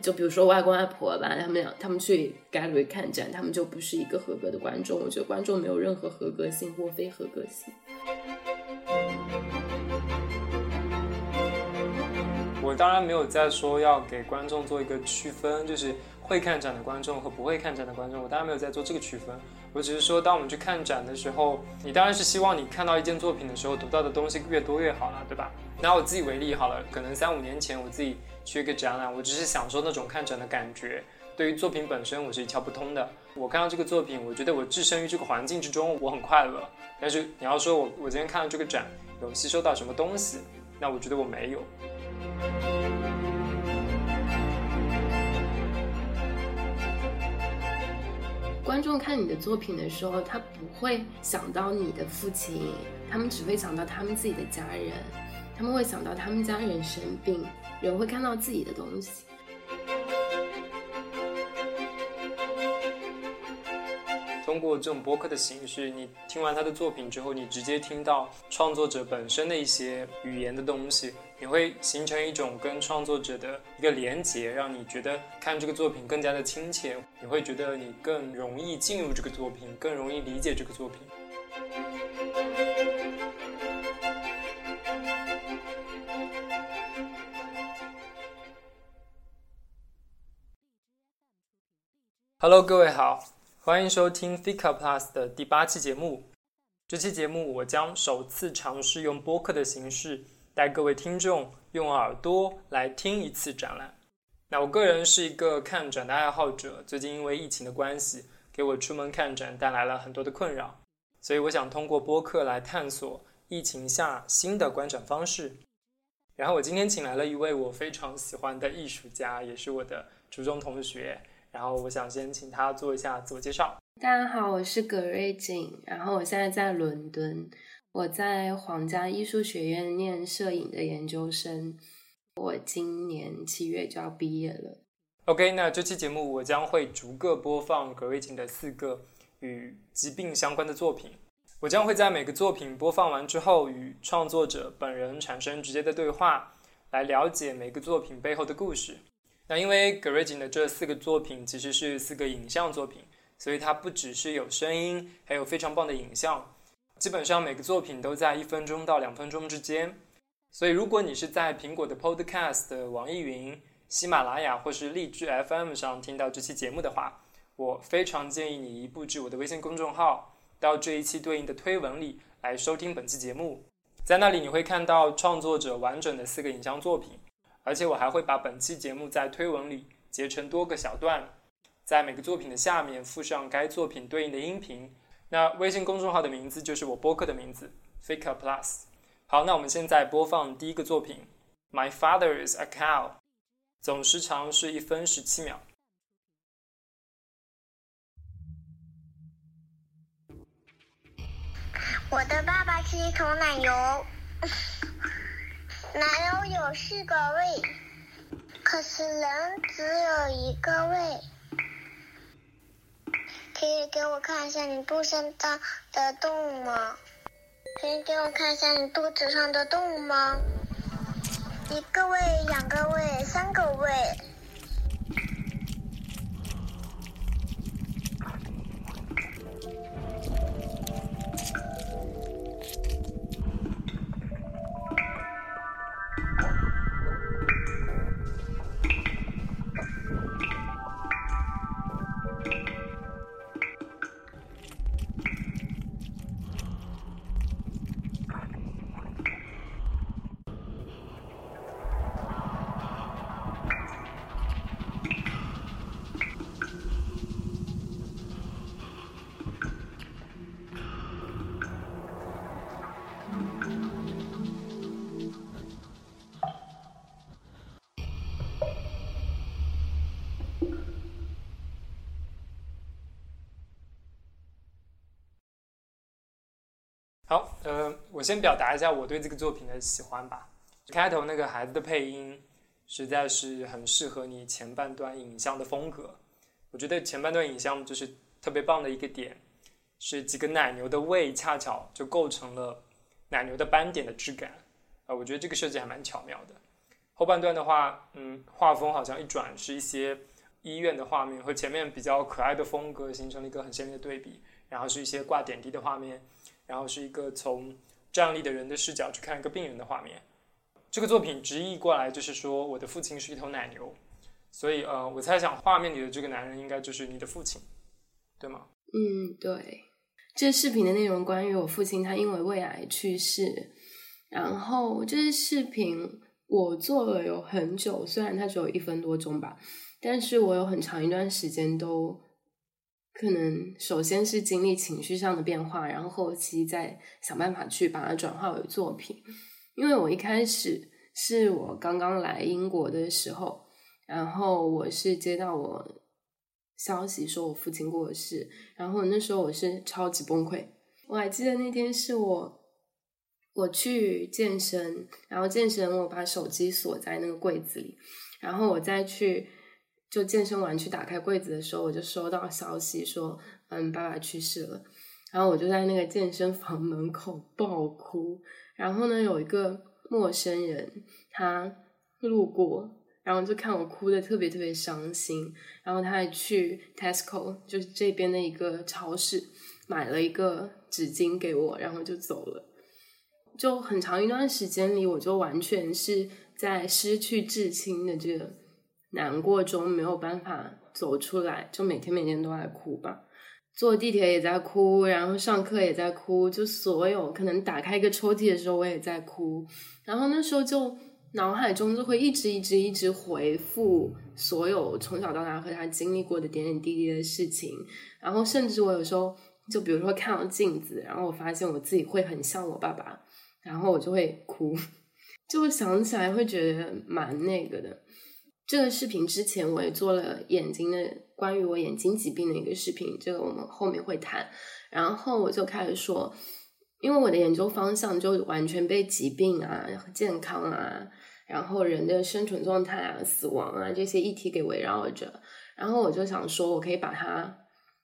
就比如说外公外婆吧，他们俩他们去 gallery 看展，他们就不是一个合格的观众。我觉得观众没有任何合格性或非合格性。我当然没有在说要给观众做一个区分，就是会看展的观众和不会看展的观众，我当然没有在做这个区分。我只是说，当我们去看展的时候，你当然是希望你看到一件作品的时候，读到的东西越多越好了，对吧？拿我自己为例好了，可能三五年前我自己去一个展览，我只是享受那种看展的感觉，对于作品本身我是一窍不通的。我看到这个作品，我觉得我置身于这个环境之中，我很快乐。但是你要说我我今天看到这个展有吸收到什么东西，那我觉得我没有。观众看你的作品的时候，他不会想到你的父亲，他们只会想到他们自己的家人，他们会想到他们家人生病，人会看到自己的东西。通过这种播客的形式，你听完他的作品之后，你直接听到创作者本身的一些语言的东西，你会形成一种跟创作者的一个连接，让你觉得看这个作品更加的亲切，你会觉得你更容易进入这个作品，更容易理解这个作品。Hello，各位好。欢迎收听 Fika Plus 的第八期节目。这期节目我将首次尝试用播客的形式带各位听众用耳朵来听一次展览。那我个人是一个看展的爱好者，最近因为疫情的关系，给我出门看展带来了很多的困扰，所以我想通过播客来探索疫情下新的观展方式。然后我今天请来了一位我非常喜欢的艺术家，也是我的初中同学。然后我想先请他做一下自我介绍。大家好，我是葛瑞景，然后我现在在伦敦，我在皇家艺术学院念摄影的研究生，我今年七月就要毕业了。OK，那这期节目我将会逐个播放葛瑞景的四个与疾病相关的作品，我将会在每个作品播放完之后与创作者本人产生直接的对话，来了解每个作品背后的故事。那因为 g r a g i n 的这四个作品其实是四个影像作品，所以它不只是有声音，还有非常棒的影像。基本上每个作品都在一分钟到两分钟之间。所以如果你是在苹果的 Podcast、网易云、喜马拉雅或是荔枝 FM 上听到这期节目的话，我非常建议你一步至我的微信公众号，到这一期对应的推文里来收听本期节目。在那里你会看到创作者完整的四个影像作品。而且我还会把本期节目在推文里截成多个小段，在每个作品的下面附上该作品对应的音频。那微信公众号的名字就是我播客的名字，Fika Plus。好，那我们现在播放第一个作品，My Father is a Cow，总时长是一分十七秒。我的爸爸是一头奶牛。奶牛有四个胃，可是人只有一个胃。可以给我看一下你肚子上的洞吗？可以给我看一下你肚子上的洞吗？一个胃，两个胃，三个胃。好，呃，我先表达一下我对这个作品的喜欢吧。开头那个孩子的配音实在是很适合你前半段影像的风格。我觉得前半段影像就是特别棒的一个点，是几个奶牛的胃恰巧就构成了奶牛的斑点的质感。啊，我觉得这个设计还蛮巧妙的。后半段的话，嗯，画风好像一转是一些医院的画面，和前面比较可爱的风格形成了一个很鲜明的对比。然后是一些挂点滴的画面，然后是一个从站立的人的视角去看一个病人的画面。这个作品直译过来就是说，我的父亲是一头奶牛。所以，呃，我猜想画面里的这个男人应该就是你的父亲，对吗？嗯，对。这视频的内容关于我父亲，他因为胃癌去世。然后，这些视频我做了有很久，虽然它只有一分多钟吧，但是我有很长一段时间都可能首先是经历情绪上的变化，然后后期再想办法去把它转化为作品。因为我一开始是我刚刚来英国的时候，然后我是接到我消息说我父亲过世，然后那时候我是超级崩溃。我还记得那天是我。我去健身，然后健身我把手机锁在那个柜子里，然后我再去就健身完去打开柜子的时候，我就收到消息说，嗯，爸爸去世了，然后我就在那个健身房门口爆哭，然后呢，有一个陌生人他路过，然后就看我哭的特别特别伤心，然后他还去 Tesco 就是这边的一个超市买了一个纸巾给我，然后就走了。就很长一段时间里，我就完全是在失去至亲的这个难过中没有办法走出来，就每天每天都在哭吧。坐地铁也在哭，然后上课也在哭，就所有可能打开一个抽屉的时候我也在哭。然后那时候就脑海中就会一直一直一直回复所有从小到大和他经历过的点点滴滴的事情。然后甚至我有时候就比如说看到镜子，然后我发现我自己会很像我爸爸。然后我就会哭，就想起来会觉得蛮那个的。这个视频之前我也做了眼睛的关于我眼睛疾病的一个视频，这个我们后面会谈。然后我就开始说，因为我的研究方向就完全被疾病啊、健康啊，然后人的生存状态啊、死亡啊这些议题给围绕着。然后我就想说，我可以把它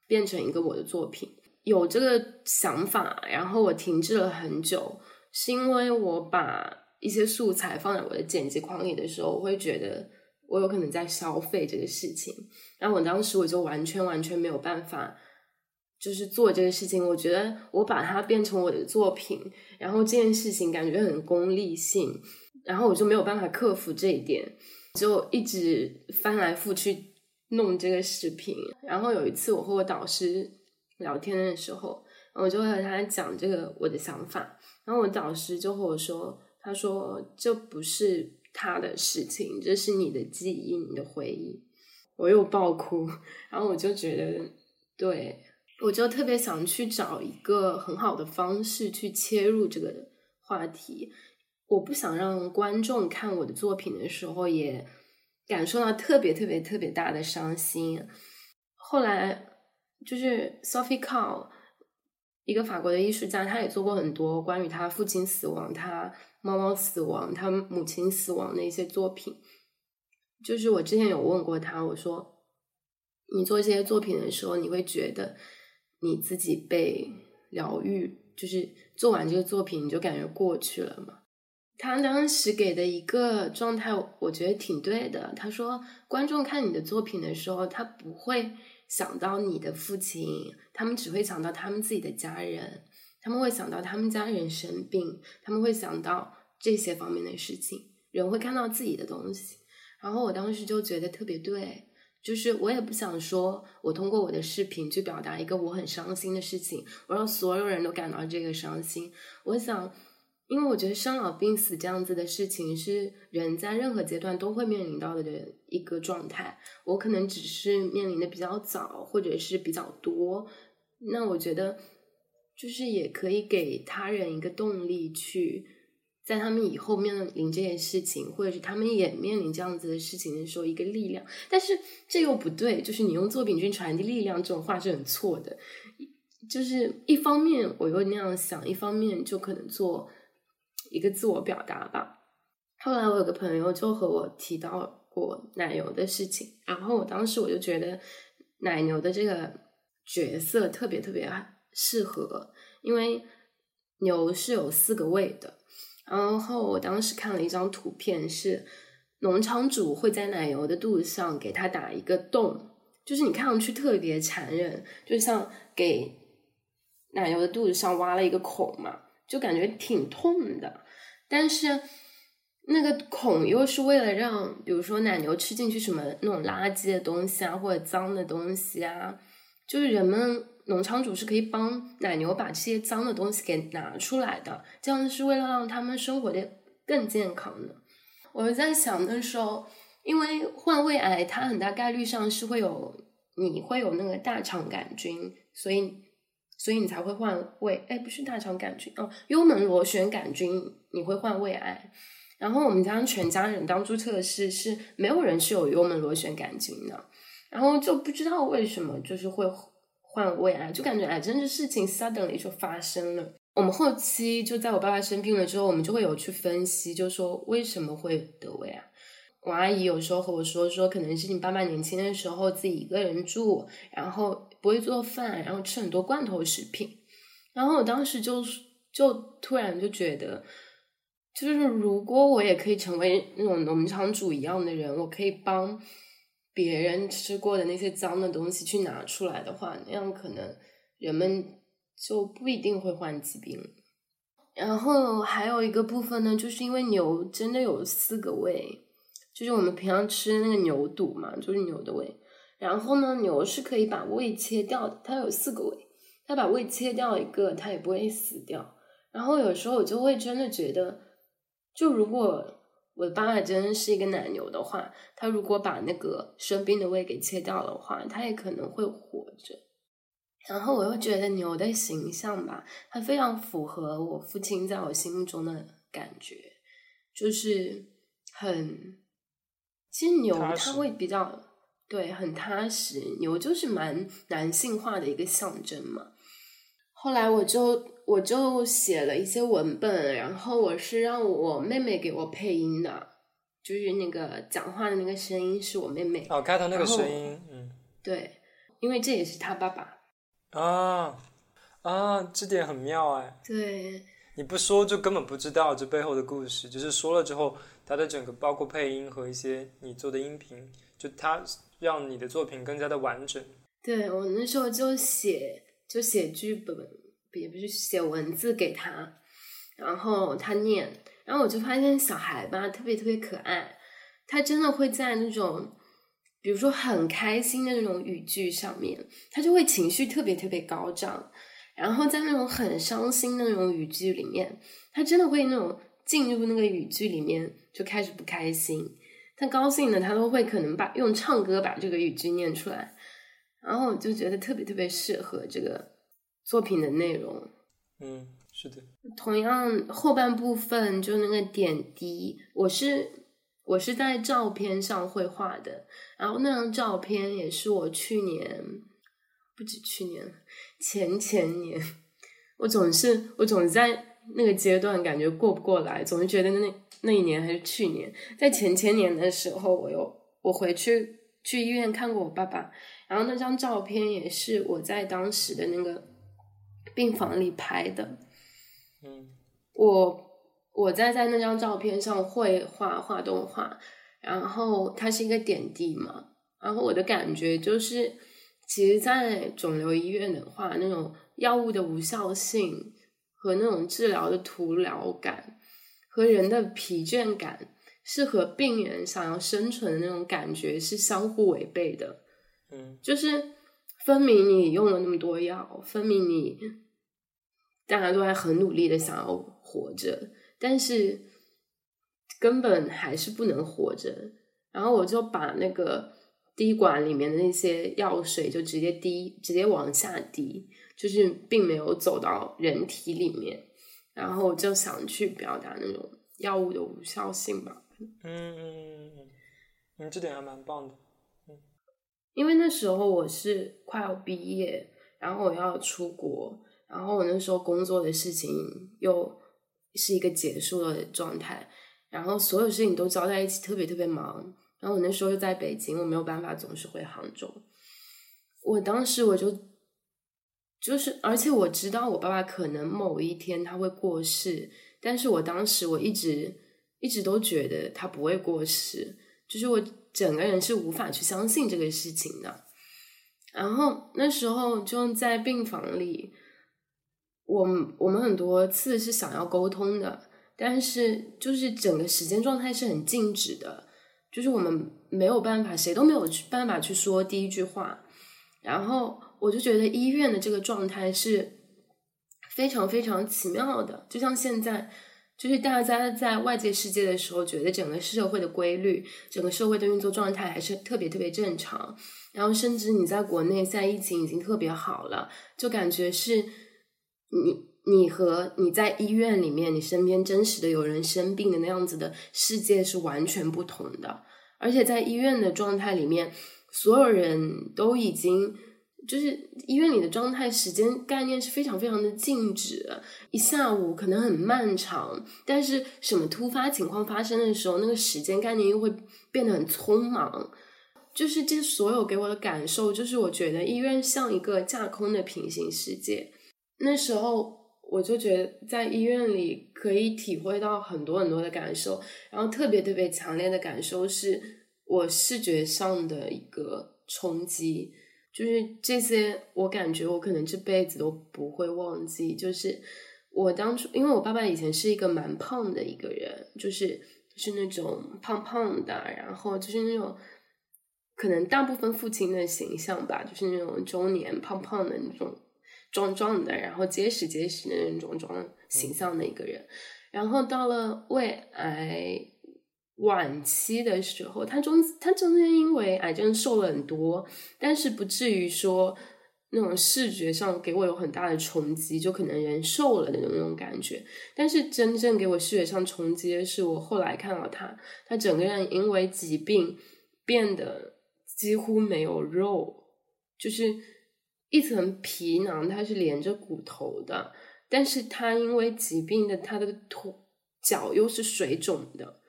变成一个我的作品，有这个想法。然后我停滞了很久。是因为我把一些素材放在我的剪辑框里的时候，我会觉得我有可能在消费这个事情，然后我当时我就完全完全没有办法，就是做这个事情。我觉得我把它变成我的作品，然后这件事情感觉很功利性，然后我就没有办法克服这一点，就一直翻来覆去弄这个视频。然后有一次我和我导师聊天的时候，我就和他讲这个我的想法。然后我导师就和我说：“他说这不是他的事情，这是你的记忆，你的回忆。”我又爆哭，然后我就觉得，对我就特别想去找一个很好的方式去切入这个话题。我不想让观众看我的作品的时候也感受到特别特别特别大的伤心。后来就是 Sophie Cow。一个法国的艺术家，他也做过很多关于他父亲死亡、他猫猫死亡、他母亲死亡的一些作品。就是我之前有问过他，我说：“你做这些作品的时候，你会觉得你自己被疗愈？就是做完这个作品，你就感觉过去了吗？”他当时给的一个状态，我觉得挺对的。他说：“观众看你的作品的时候，他不会。”想到你的父亲，他们只会想到他们自己的家人，他们会想到他们家人生病，他们会想到这些方面的事情。人会看到自己的东西，然后我当时就觉得特别对，就是我也不想说我通过我的视频去表达一个我很伤心的事情，我让所有人都感到这个伤心。我想。因为我觉得生老病死这样子的事情是人在任何阶段都会面临到的一个状态。我可能只是面临的比较早，或者是比较多。那我觉得就是也可以给他人一个动力，去在他们以后面临这件事情，或者是他们也面临这样子的事情的时候，一个力量。但是这又不对，就是你用作品去传递力量这种话是很错的。就是一方面我又那样想，一方面就可能做。一个自我表达吧。后来我有个朋友就和我提到过奶牛的事情，然后我当时我就觉得奶牛的这个角色特别特别适合，因为牛是有四个胃的。然后我当时看了一张图片，是农场主会在奶油的肚子上给它打一个洞，就是你看上去特别残忍，就像给奶油的肚子上挖了一个孔嘛，就感觉挺痛的。但是那个孔又是为了让，比如说奶牛吃进去什么那种垃圾的东西啊，或者脏的东西啊，就是人们农场主是可以帮奶牛把这些脏的东西给拿出来的，这样是为了让他们生活的更健康的。我在想的时候，因为患胃癌，它很大概率上是会有你会有那个大肠杆菌，所以所以你才会患胃，哎，不是大肠杆菌哦，幽门螺旋杆菌，你会患胃癌。然后我们家全家人当初测试是没有人是有幽门螺旋杆菌的，然后就不知道为什么就是会患胃癌，就感觉癌症的事情 suddenly 就发生了。我们后期就在我爸爸生病了之后，我们就会有去分析，就说为什么会得胃癌。我阿姨有时候和我说，说可能是你爸爸年轻的时候自己一个人住，然后不会做饭，然后吃很多罐头食品。然后我当时就就突然就觉得，就是如果我也可以成为那种农场主一样的人，我可以帮别人吃过的那些脏的东西去拿出来的话，那样可能人们。就不一定会患疾病，然后还有一个部分呢，就是因为牛真的有四个胃，就是我们平常吃那个牛肚嘛，就是牛的胃。然后呢，牛是可以把胃切掉的，它有四个胃，它把胃切掉一个，它也不会死掉。然后有时候我就会真的觉得，就如果我的爸爸真的是一个奶牛的话，他如果把那个生病的胃给切掉的话，他也可能会活着。然后我又觉得牛的形象吧，它非常符合我父亲在我心目中的感觉，就是很，其实牛它会比较对很踏实，牛就是蛮男性化的一个象征嘛。后来我就我就写了一些文本，然后我是让我妹妹给我配音的，就是那个讲话的那个声音是我妹妹哦，开头那个声音，嗯，对，因为这也是他爸爸。啊啊，这点很妙哎！对，你不说就根本不知道这背后的故事，就是说了之后，它的整个包括配音和一些你做的音频，就它让你的作品更加的完整。对我那时候就写就写剧本，也不是写文字给他，然后他念，然后我就发现小孩吧特别特别可爱，他真的会在那种。比如说很开心的那种语句上面，他就会情绪特别特别高涨，然后在那种很伤心的那种语句里面，他真的会那种进入那个语句里面就开始不开心。他高兴的，他都会可能把用唱歌把这个语句念出来，然后我就觉得特别特别适合这个作品的内容。嗯，是的。同样后半部分就那个点滴，我是。我是在照片上绘画的，然后那张照片也是我去年，不止去年，前前年，我总是我总是在那个阶段感觉过不过来，总是觉得那那一年还是去年，在前前年的时候，我又我回去去医院看过我爸爸，然后那张照片也是我在当时的那个病房里拍的，嗯，我。我在在那张照片上绘画画动画，然后它是一个点滴嘛，然后我的感觉就是，其实，在肿瘤医院的话，那种药物的无效性和那种治疗的徒劳感，和人的疲倦感，是和病人想要生存的那种感觉是相互违背的。嗯，就是分明你用了那么多药，分明你大家都还很努力的想要活着。但是根本还是不能活着，然后我就把那个滴管里面的那些药水就直接滴，直接往下滴，就是并没有走到人体里面。然后我就想去表达那种药物的无效性吧。嗯嗯嗯嗯，嗯，这点还蛮棒的。因为那时候我是快要毕业，然后我要出国，然后我那时候工作的事情又。是一个结束的状态，然后所有事情都交在一起，特别特别忙。然后我那时候又在北京，我没有办法总是回杭州。我当时我就就是，而且我知道我爸爸可能某一天他会过世，但是我当时我一直一直都觉得他不会过世，就是我整个人是无法去相信这个事情的。然后那时候就在病房里，我我们很多次是想要沟通的，但是就是整个时间状态是很静止的，就是我们没有办法，谁都没有去办法去说第一句话。然后我就觉得医院的这个状态是非常非常奇妙的，就像现在。就是大家在外界世界的时候，觉得整个社会的规律、整个社会的运作状态还是特别特别正常。然后，甚至你在国内，现在疫情已经特别好了，就感觉是你你和你在医院里面，你身边真实的有人生病的那样子的世界是完全不同的。而且在医院的状态里面，所有人都已经。就是医院里的状态、时间概念是非常非常的静止，一下午可能很漫长，但是什么突发情况发生的时候，那个时间概念又会变得很匆忙。就是这所有给我的感受，就是我觉得医院像一个架空的平行世界。那时候我就觉得在医院里可以体会到很多很多的感受，然后特别特别强烈的感受是我视觉上的一个冲击。就是这些，我感觉我可能这辈子都不会忘记。就是我当初，因为我爸爸以前是一个蛮胖的一个人，就是是那种胖胖的，然后就是那种可能大部分父亲的形象吧，就是那种中年胖胖的那种壮壮的，然后结实结实的那种种形象的一个人。然后到了胃癌。晚期的时候，他中他中间因为癌症瘦了很多，但是不至于说那种视觉上给我有很大的冲击，就可能人瘦了的那种感觉。但是真正给我视觉上冲击的是，我后来看到他，他整个人因为疾病变得几乎没有肉，就是一层皮囊，它是连着骨头的，但是他因为疾病的他的腿脚又是水肿的。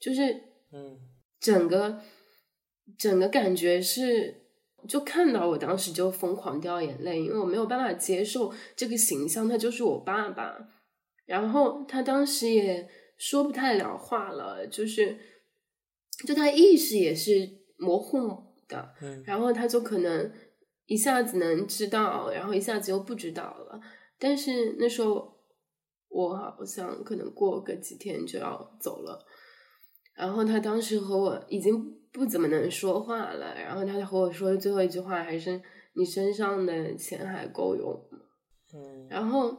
就是，嗯，整个整个感觉是，就看到我当时就疯狂掉眼泪，因为我没有办法接受这个形象，他就是我爸爸。然后他当时也说不太了话了，就是，就他意识也是模糊的，嗯，然后他就可能一下子能知道，然后一下子又不知道了。但是那时候我好像可能过个几天就要走了。然后他当时和我已经不怎么能说话了，然后他和我说的最后一句话还是“你身上的钱还够用吗？”嗯，然后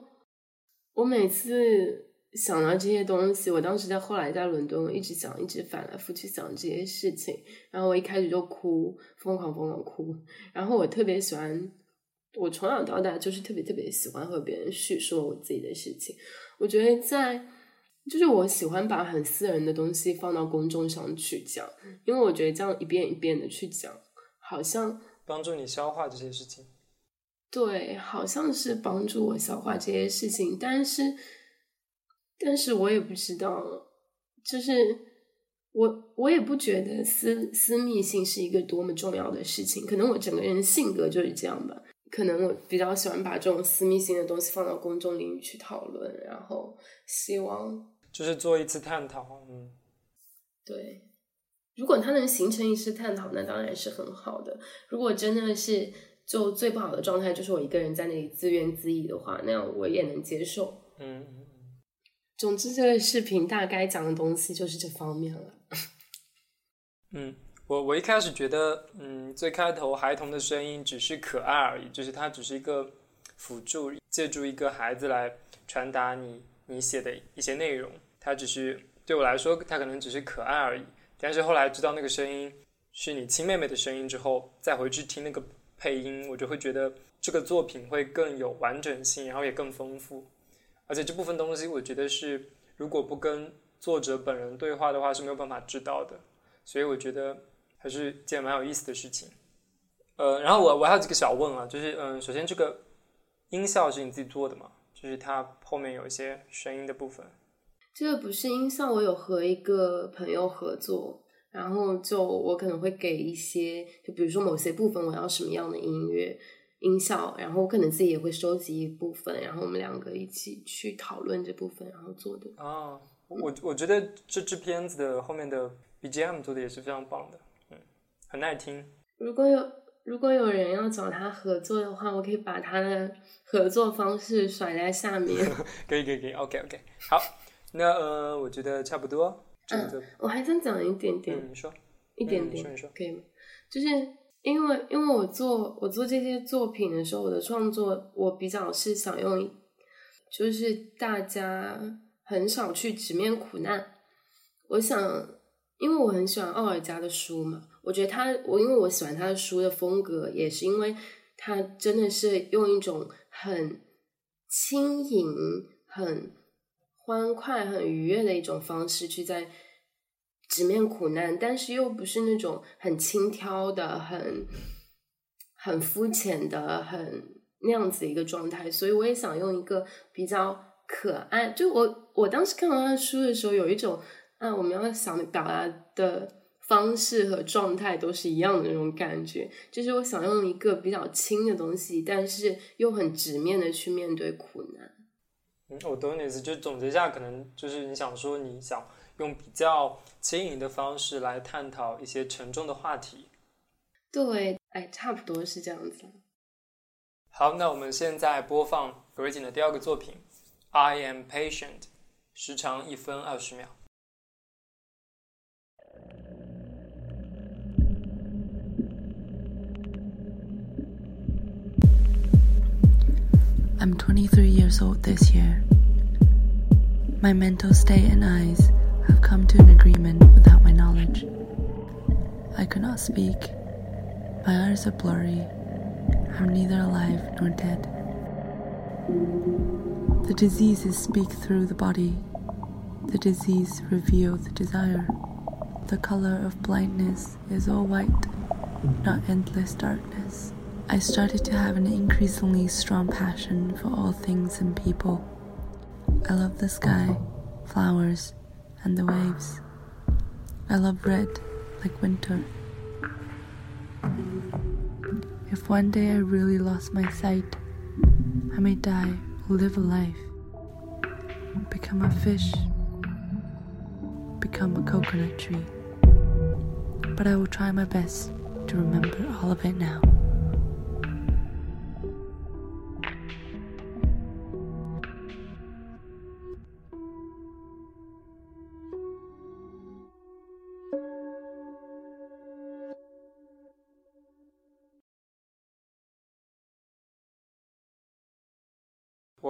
我每次想到这些东西，我当时在后来在伦敦，我一直想，一直反来覆去想这些事情，然后我一开始就哭，疯狂疯狂哭。然后我特别喜欢，我从小到大就是特别特别喜欢和别人叙说我自己的事情，我觉得在。就是我喜欢把很私人的东西放到公众上去讲，因为我觉得这样一遍一遍的去讲，好像帮助你消化这些事情。对，好像是帮助我消化这些事情，但是，但是我也不知道，就是我我也不觉得私私密性是一个多么重要的事情，可能我整个人性格就是这样吧。可能我比较喜欢把这种私密性的东西放到公众领域去讨论，然后希望就是做一次探讨，嗯，对。如果它能形成一次探讨，那当然是很好的。如果真的是就最不好的状态，就是我一个人在那里自怨自艾的话，那样我也能接受。嗯。总之，这个视频大概讲的东西就是这方面了。嗯。我我一开始觉得，嗯，最开头孩童的声音只是可爱而已，就是它只是一个辅助，借助一个孩子来传达你你写的一些内容。它只是对我来说，它可能只是可爱而已。但是后来知道那个声音是你亲妹妹的声音之后，再回去听那个配音，我就会觉得这个作品会更有完整性，然后也更丰富。而且这部分东西，我觉得是如果不跟作者本人对话的话是没有办法知道的。所以我觉得。还是件蛮有意思的事情，呃，然后我我还有几个小问啊，就是嗯，首先这个音效是你自己做的吗？就是它后面有一些声音的部分。这个不是音效，我有和一个朋友合作，然后就我可能会给一些，就比如说某些部分我要什么样的音乐音效，然后我可能自己也会收集一部分，然后我们两个一起去讨论这部分，然后做的。哦，我我觉得这支片子的后面的 BGM 做的也是非常棒的，嗯，很耐听。如果有如果有人要找他合作的话，我可以把他的合作方式甩在下面。可以可以可以，OK OK，好，那呃，我觉得差不多。嗯，我还想讲一点点，你说一点点，你说可以吗？就是因为因为我做我做这些作品的时候，我的创作我比较是想用，就是大家很少去直面苦难。我想，因为我很喜欢奥尔加的书嘛，我觉得他我因为我喜欢他的书的风格，也是因为他真的是用一种很轻盈、很欢快、很愉悦的一种方式去在。直面苦难，但是又不是那种很轻佻的、很很肤浅的、很那样子一个状态，所以我也想用一个比较可爱。就我我当时看完他的书的时候，有一种啊，我们要想表达的方式和状态都是一样的那种感觉。就是我想用一个比较轻的东西，但是又很直面的去面对苦难。嗯，我懂你意思，就总结一下，可能就是你想说你想。用比较轻盈的方式来探讨一些沉重的话题。对，哎，差不多是这样子。好，那我们现在播放格瑞锦的第二个作品《I Am Patient》，时长一分二十秒。I'm 23 years old this year. My mental state and eyes. have come to an agreement without my knowledge. I could not speak. My eyes are blurry. I'm neither alive nor dead. The diseases speak through the body. The disease reveal the desire. The color of blindness is all white, not endless darkness. I started to have an increasingly strong passion for all things and people. I love the sky, flowers, and the waves. I love red like winter. If one day I really lost my sight, I may die live a life, become a fish, become a coconut tree. But I will try my best to remember all of it now.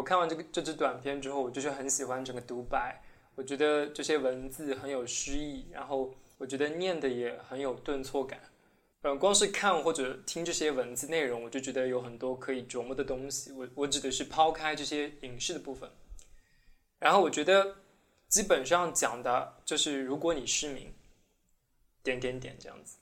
我看完这个这支短片之后，我就是很喜欢整个独白。我觉得这些文字很有诗意，然后我觉得念的也很有顿挫感。嗯，光是看或者听这些文字内容，我就觉得有很多可以琢磨的东西。我我指的是抛开这些影视的部分。然后我觉得基本上讲的就是如果你失明，点点点这样子。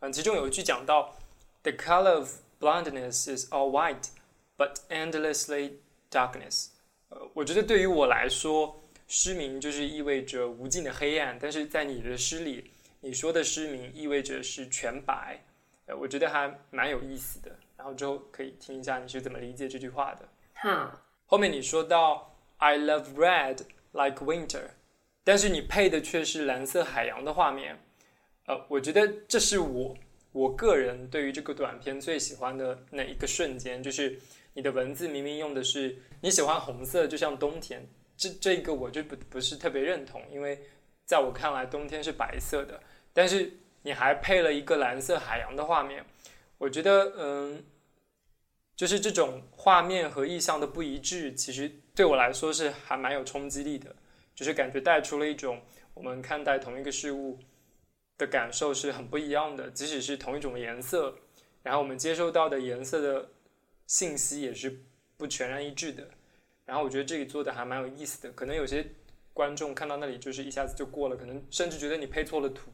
嗯，其中有一句讲到：“The color of blindness is all white, but endlessly。” Darkness，呃，我觉得对于我来说，失明就是意味着无尽的黑暗。但是在你的诗里，你说的失明意味着是全白，呃，我觉得还蛮有意思的。然后之后可以听一下你是怎么理解这句话的。好，后面你说到 I love red like winter，但是你配的却是蓝色海洋的画面。呃，我觉得这是我我个人对于这个短片最喜欢的那一个瞬间，就是。你的文字明明用的是你喜欢红色，就像冬天，这这个我就不不是特别认同，因为在我看来冬天是白色的，但是你还配了一个蓝色海洋的画面，我觉得嗯，就是这种画面和意象的不一致，其实对我来说是还蛮有冲击力的，就是感觉带出了一种我们看待同一个事物的感受是很不一样的，即使是同一种颜色，然后我们接收到的颜色的。信息也是不全然一致的，然后我觉得这里做的还蛮有意思的。可能有些观众看到那里就是一下子就过了，可能甚至觉得你配错了图。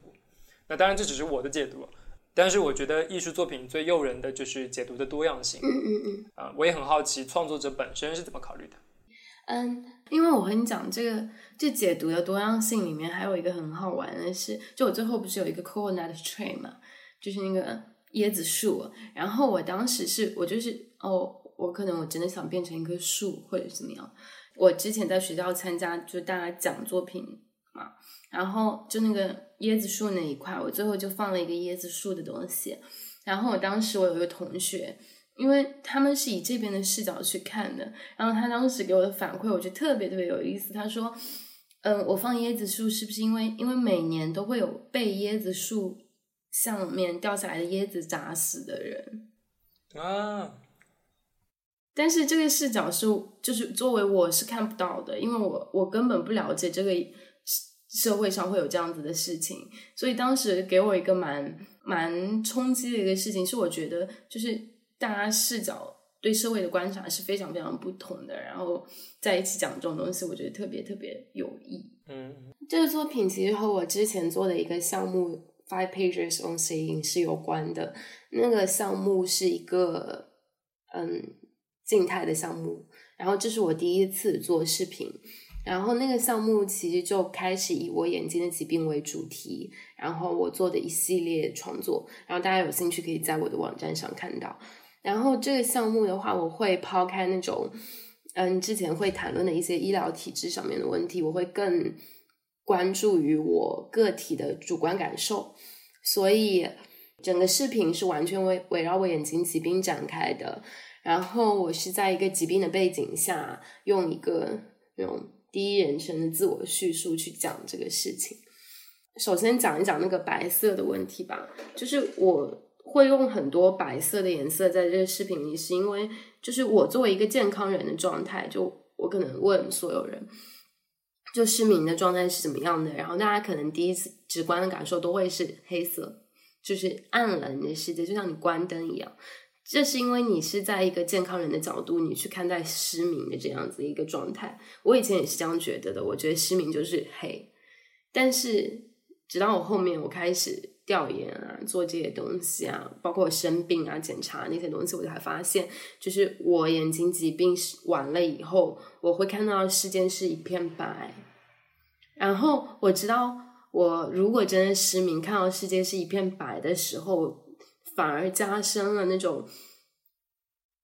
那当然这只是我的解读，但是我觉得艺术作品最诱人的就是解读的多样性。嗯嗯嗯。啊，我也很好奇创作者本身是怎么考虑的。嗯，因为我和你讲这个这解读的多样性里面还有一个很好玩的是，就我最后不是有一个 coconut tree 嘛，就是那个。椰子树，然后我当时是我就是哦，我可能我真的想变成一棵树或者怎么样。我之前在学校参加就大家讲作品嘛，然后就那个椰子树那一块，我最后就放了一个椰子树的东西。然后我当时我有一个同学，因为他们是以这边的视角去看的，然后他当时给我的反馈，我觉得特别特别有意思。他说：“嗯，我放椰子树是不是因为因为每年都会有被椰子树上面掉下来的椰子砸死的人啊？”但是这个视角是就是作为我是看不到的，因为我我根本不了解这个社会上会有这样子的事情，所以当时给我一个蛮蛮冲击的一个事情，是我觉得就是大家视角对社会的观察是非常非常不同的，然后在一起讲这种东西，我觉得特别特别有意。嗯，这个作品其实和我之前做的一个项目 Five Pages on Seeing 是有关的，那个项目是一个嗯。静态的项目，然后这是我第一次做视频，然后那个项目其实就开始以我眼睛的疾病为主题，然后我做的一系列创作，然后大家有兴趣可以在我的网站上看到。然后这个项目的话，我会抛开那种嗯之前会谈论的一些医疗体制上面的问题，我会更关注于我个体的主观感受，所以整个视频是完全围围绕我眼睛疾病展开的。然后我是在一个疾病的背景下，用一个那种第一人称的自我叙述去讲这个事情。首先讲一讲那个白色的问题吧，就是我会用很多白色的颜色在这个视频里，是因为就是我作为一个健康人的状态，就我可能问所有人，就失明的状态是怎么样的，然后大家可能第一次直观的感受都会是黑色，就是暗了你的世界，就像你关灯一样。这是因为你是在一个健康人的角度，你去看待失明的这样子一个状态。我以前也是这样觉得的，我觉得失明就是黑。但是直到我后面我开始调研啊，做这些东西啊，包括生病啊、检查那些东西，我才发现，就是我眼睛疾病完了以后，我会看到世界是一片白。然后我知道，我如果真的失明，看到世界是一片白的时候。反而加深了那种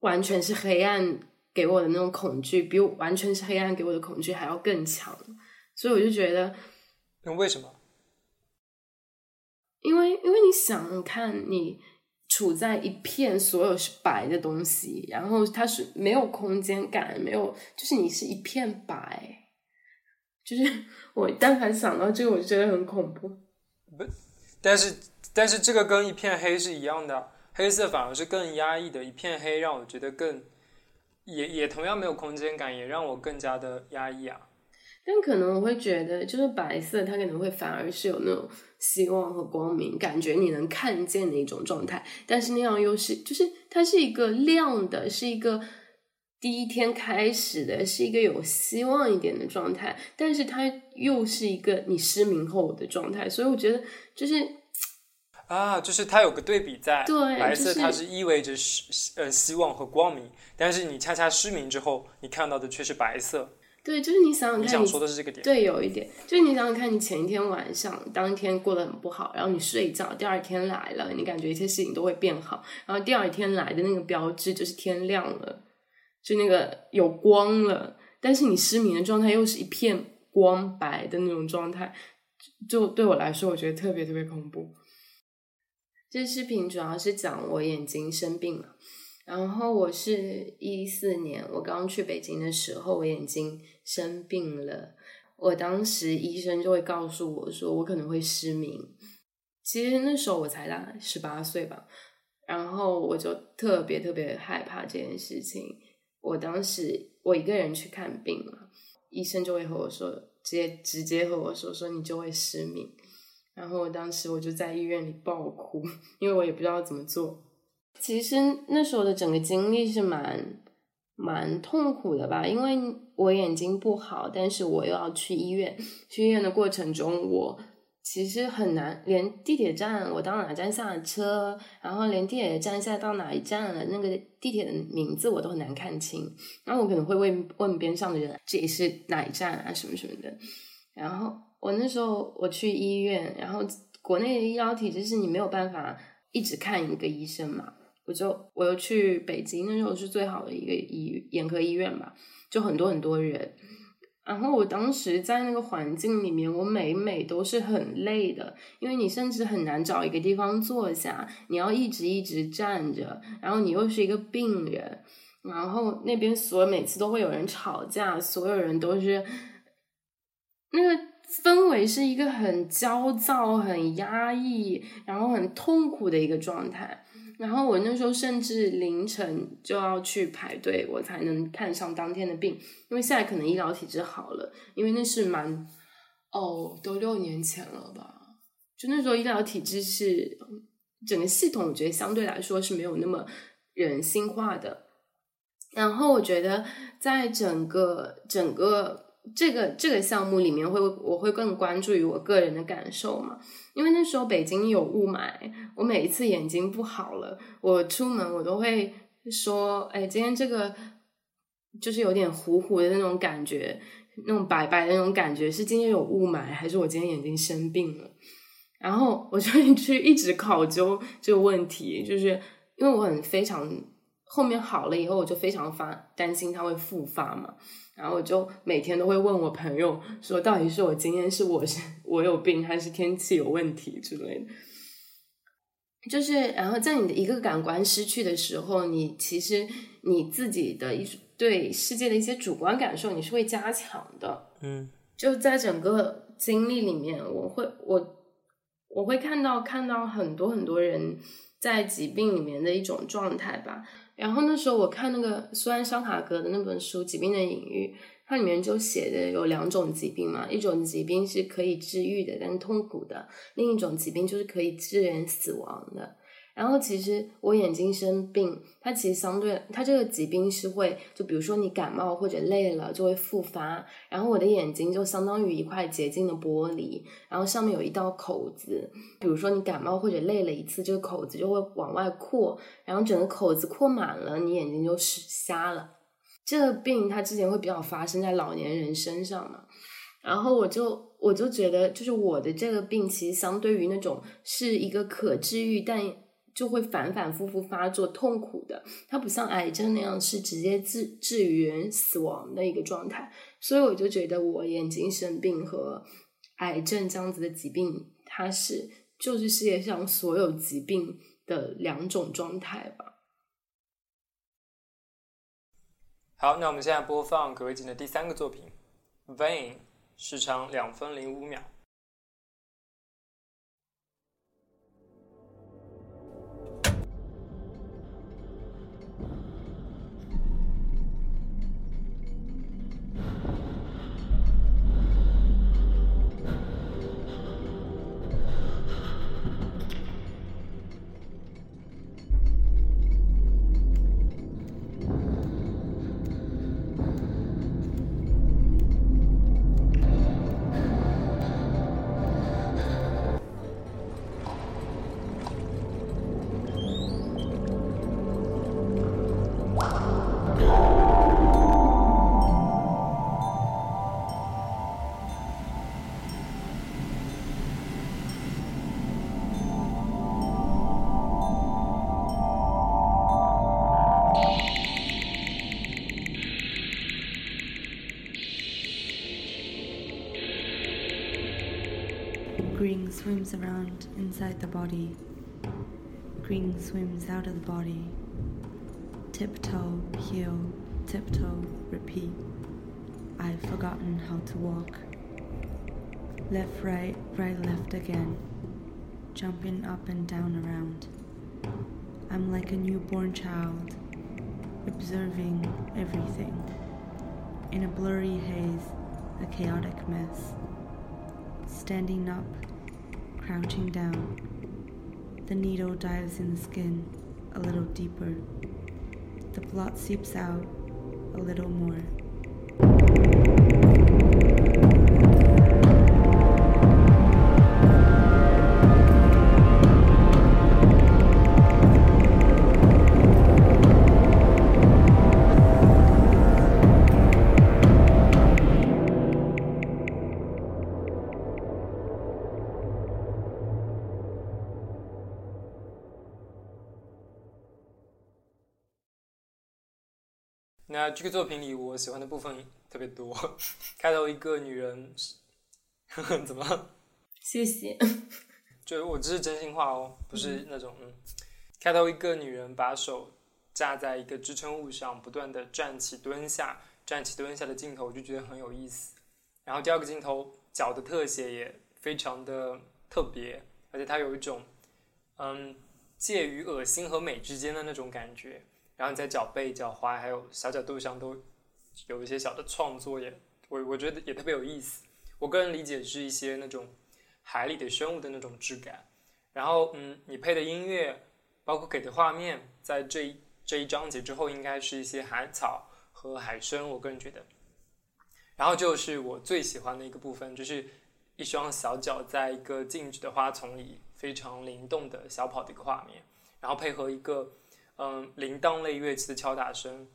完全是黑暗给我的那种恐惧，比完全是黑暗给我的恐惧还要更强。所以我就觉得，那为什么？因为因为你想看，你处在一片所有是白的东西，然后它是没有空间感，没有，就是你是一片白。就是我但凡想到这个，我就觉得很恐怖。不，但是。但是这个跟一片黑是一样的，黑色反而是更压抑的。一片黑让我觉得更，也也同样没有空间感，也让我更加的压抑啊。但可能我会觉得，就是白色它可能会反而是有那种希望和光明，感觉你能看见的一种状态。但是那样又是，就是它是一个亮的，是一个第一天开始的，是一个有希望一点的状态。但是它又是一个你失明后的状态，所以我觉得就是。啊，就是它有个对比在，对白色它是意味着希呃希望和光明，但是你恰恰失明之后，你看到的却是白色。对，就是你想想看，你想说的是这个点。对，有一点，就是你想想看，你前一天晚上当天过得很不好，然后你睡觉，第二天来了，你感觉一切事情都会变好，然后第二天来的那个标志就是天亮了，就那个有光了，但是你失明的状态又是一片光白的那种状态，就对我来说，我觉得特别特别恐怖。这视频主要是讲我眼睛生病了，然后我是一四年我刚去北京的时候，我眼睛生病了，我当时医生就会告诉我说我可能会失明。其实那时候我才大十八岁吧，然后我就特别特别害怕这件事情。我当时我一个人去看病嘛，医生就会和我说，直接直接和我说说你就会失明。然后我当时我就在医院里爆哭，因为我也不知道怎么做。其实那时候的整个经历是蛮蛮痛苦的吧，因为我眼睛不好，但是我又要去医院。去医院的过程中，我其实很难，连地铁站我到哪站下了车，然后连地铁站下到哪一站了，那个地铁的名字我都很难看清。然后我可能会问问边上的人，这里是哪一站啊，什么什么的。然后。我那时候我去医院，然后国内的医疗体制是你没有办法一直看一个医生嘛，我就我又去北京，那时候是最好的一个医眼科医院嘛，就很多很多人，然后我当时在那个环境里面，我每每都是很累的，因为你甚至很难找一个地方坐下，你要一直一直站着，然后你又是一个病人，然后那边所每次都会有人吵架，所有人都是那个氛围是一个很焦躁、很压抑，然后很痛苦的一个状态。然后我那时候甚至凌晨就要去排队，我才能看上当天的病。因为现在可能医疗体制好了，因为那是蛮哦，都六年前了吧。就那时候医疗体制是整个系统，我觉得相对来说是没有那么人性化的。然后我觉得在整个整个。这个这个项目里面会我会更关注于我个人的感受嘛，因为那时候北京有雾霾，我每一次眼睛不好了，我出门我都会说，哎，今天这个就是有点糊糊的那种感觉，那种白白的那种感觉，是今天有雾霾，还是我今天眼睛生病了？然后我就去一直考究这个问题，就是因为我很非常后面好了以后，我就非常发担心它会复发嘛。然后我就每天都会问我朋友说，到底是我今天是我是我有病，还是天气有问题之类的。就是，然后在你的一个感官失去的时候，你其实你自己的一对世界的一些主观感受，你是会加强的。嗯，就在整个经历里面，我会我我会看到看到很多很多人在疾病里面的一种状态吧。然后那时候我看那个苏安·桑卡格的那本书《疾病的隐喻》，它里面就写的有两种疾病嘛，一种疾病是可以治愈的，但是痛苦的；另一种疾病就是可以致人死亡的。然后其实我眼睛生病，它其实相对它这个疾病是会，就比如说你感冒或者累了就会复发。然后我的眼睛就相当于一块洁净的玻璃，然后上面有一道口子。比如说你感冒或者累了一次，这个口子就会往外扩，然后整个口子扩满了，你眼睛就是瞎了。这个病它之前会比较发生在老年人身上嘛。然后我就我就觉得，就是我的这个病其实相对于那种是一个可治愈但。就会反反复复发作，痛苦的。它不像癌症那样是直接致致于人死亡的一个状态。所以我就觉得，我眼睛生病和癌症这样子的疾病，它是就是世界上所有疾病的两种状态吧。好，那我们现在播放葛维锦的第三个作品《Vain》，时长两分零五秒。Swims around inside the body. Green swims out of the body. Tiptoe, heel, tiptoe, repeat. I've forgotten how to walk. Left, right, right, left again. Jumping up and down around. I'm like a newborn child, observing everything. In a blurry haze, a chaotic mess. Standing up crouching down. The needle dives in the skin a little deeper. The blood seeps out a little more. 这个作品里，我喜欢的部分特别多。开头一个女人，呵 呵怎么了？谢谢。就我这是真心话哦，不是那种嗯。开头一个女人把手架在一个支撑物上，不断的站起蹲下，站起蹲下的镜头，我就觉得很有意思。然后第二个镜头脚的特写也非常的特别，而且它有一种嗯介于恶心和美之间的那种感觉。然后你在脚背、脚踝还有小角度上都有一些小的创作，也我我觉得也特别有意思。我个人理解是一些那种海里的生物的那种质感。然后嗯，你配的音乐，包括给的画面，在这一这一章节之后，应该是一些海草和海参。我个人觉得。然后就是我最喜欢的一个部分，就是一双小脚在一个静止的花丛里非常灵动的小跑的一个画面，然后配合一个。嗯，铃铛类乐器的敲打声，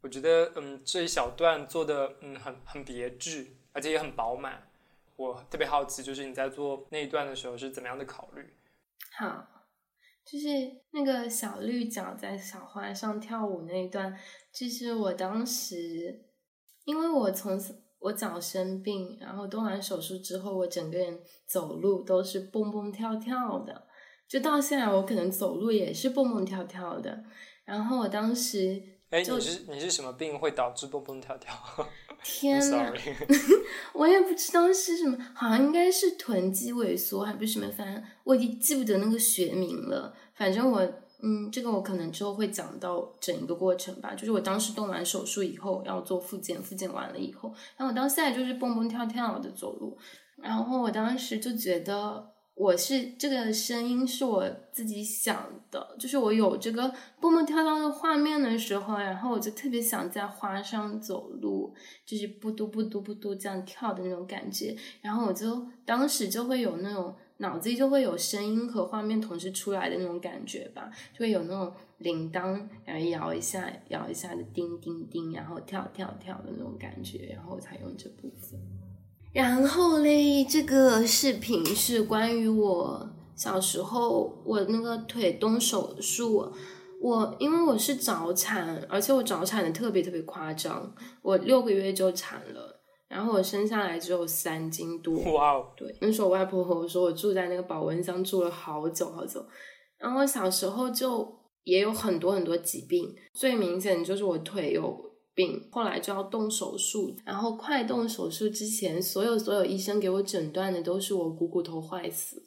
我觉得嗯这一小段做的嗯很很别致，而且也很饱满。我特别好奇，就是你在做那一段的时候是怎么样的考虑？好，就是那个小绿脚在小花上跳舞那一段，就是我当时，因为我从我脚生病，然后动完手术之后，我整个人走路都是蹦蹦跳跳的。就到现在，我可能走路也是蹦蹦跳跳的。然后我当时，哎，你是你是什么病会导致蹦蹦跳跳？天呐，我也不知道是什么，好像应该是臀肌萎缩，还不是什么，反正我已经记不得那个学名了。反正我，嗯，这个我可能之后会讲到整一个过程吧。就是我当时动完手术以后要做复健，复健完了以后，然后我到现在就是蹦蹦跳跳的走路。然后我当时就觉得。我是这个声音是我自己想的，就是我有这个蹦蹦跳跳的画面的时候，然后我就特别想在花上走路，就是不嘟不嘟不嘟这样跳的那种感觉，然后我就当时就会有那种脑子里就会有声音和画面同时出来的那种感觉吧，就会有那种铃铛然后摇一下摇一下的叮叮叮，然后跳跳跳的那种感觉，然后才用这部分。然后嘞，这个视频是关于我小时候我那个腿动手术。我因为我是早产，而且我早产的特别特别夸张，我六个月就产了，然后我生下来只有三斤多。哇哦！对，那时候我外婆和我说，我住在那个保温箱住了好久好久。然后小时候就也有很多很多疾病，最明显就是我腿有。病后来就要动手术，然后快动手术之前，所有所有医生给我诊断的都是我股骨头坏死，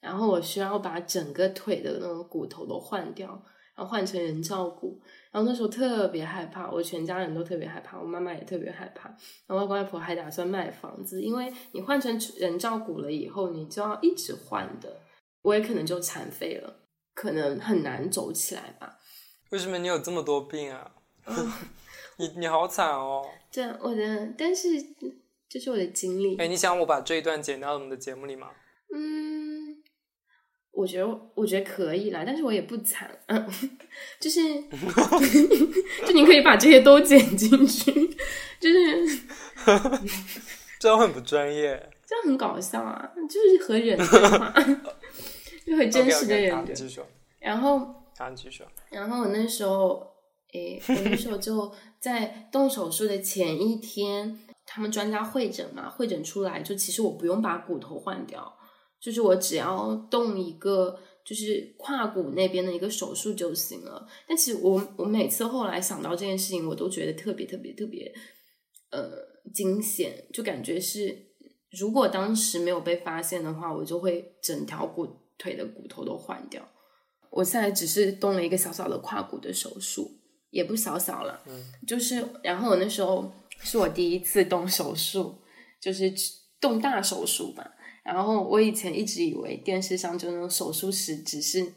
然后我需要把整个腿的那种骨头都换掉，然后换成人造骨。然后那时候特别害怕，我全家人都特别害怕，我妈妈也特别害怕。然后外公外婆还打算卖房子，因为你换成人造骨了以后，你就要一直换的，我也可能就残废了，可能很难走起来吧。为什么你有这么多病啊？你你好惨哦！对我的，但是这是我的经历。哎，你想我把这一段剪到我们的节目里吗？嗯，我觉得我觉得可以啦，但是我也不惨，嗯，就是 就你可以把这些都剪进去，就是这样很不专业，这样很搞笑啊，就是和人对话，就很真实的人对。然后，然后我那时候。诶，我那时候就在动手术的前一天，他们专家会诊嘛，会诊出来就其实我不用把骨头换掉，就是我只要动一个就是胯骨那边的一个手术就行了。但其实我我每次后来想到这件事情，我都觉得特别特别特别呃惊险，就感觉是如果当时没有被发现的话，我就会整条骨腿的骨头都换掉。我现在只是动了一个小小的胯骨的手术。也不小小了，嗯，就是，然后我那时候是我第一次动手术，就是动大手术吧。然后我以前一直以为电视上就那种手术室只是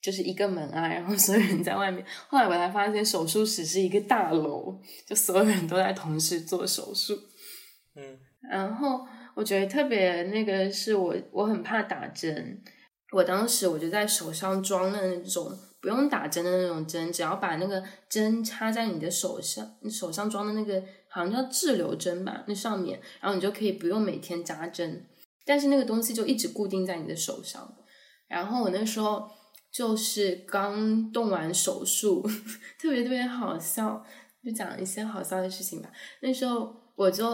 就是一个门啊，然后所有人在外面。后来我才发现手术室是一个大楼，就所有人都在同时做手术。嗯，然后我觉得特别那个是我我很怕打针，我当时我就在手上装了那种。不用打针的那种针，只要把那个针插在你的手上，你手上装的那个好像叫滞留针吧，那上面，然后你就可以不用每天扎针，但是那个东西就一直固定在你的手上。然后我那时候就是刚动完手术，特别特别好笑。就讲一些好笑的事情吧。那时候我就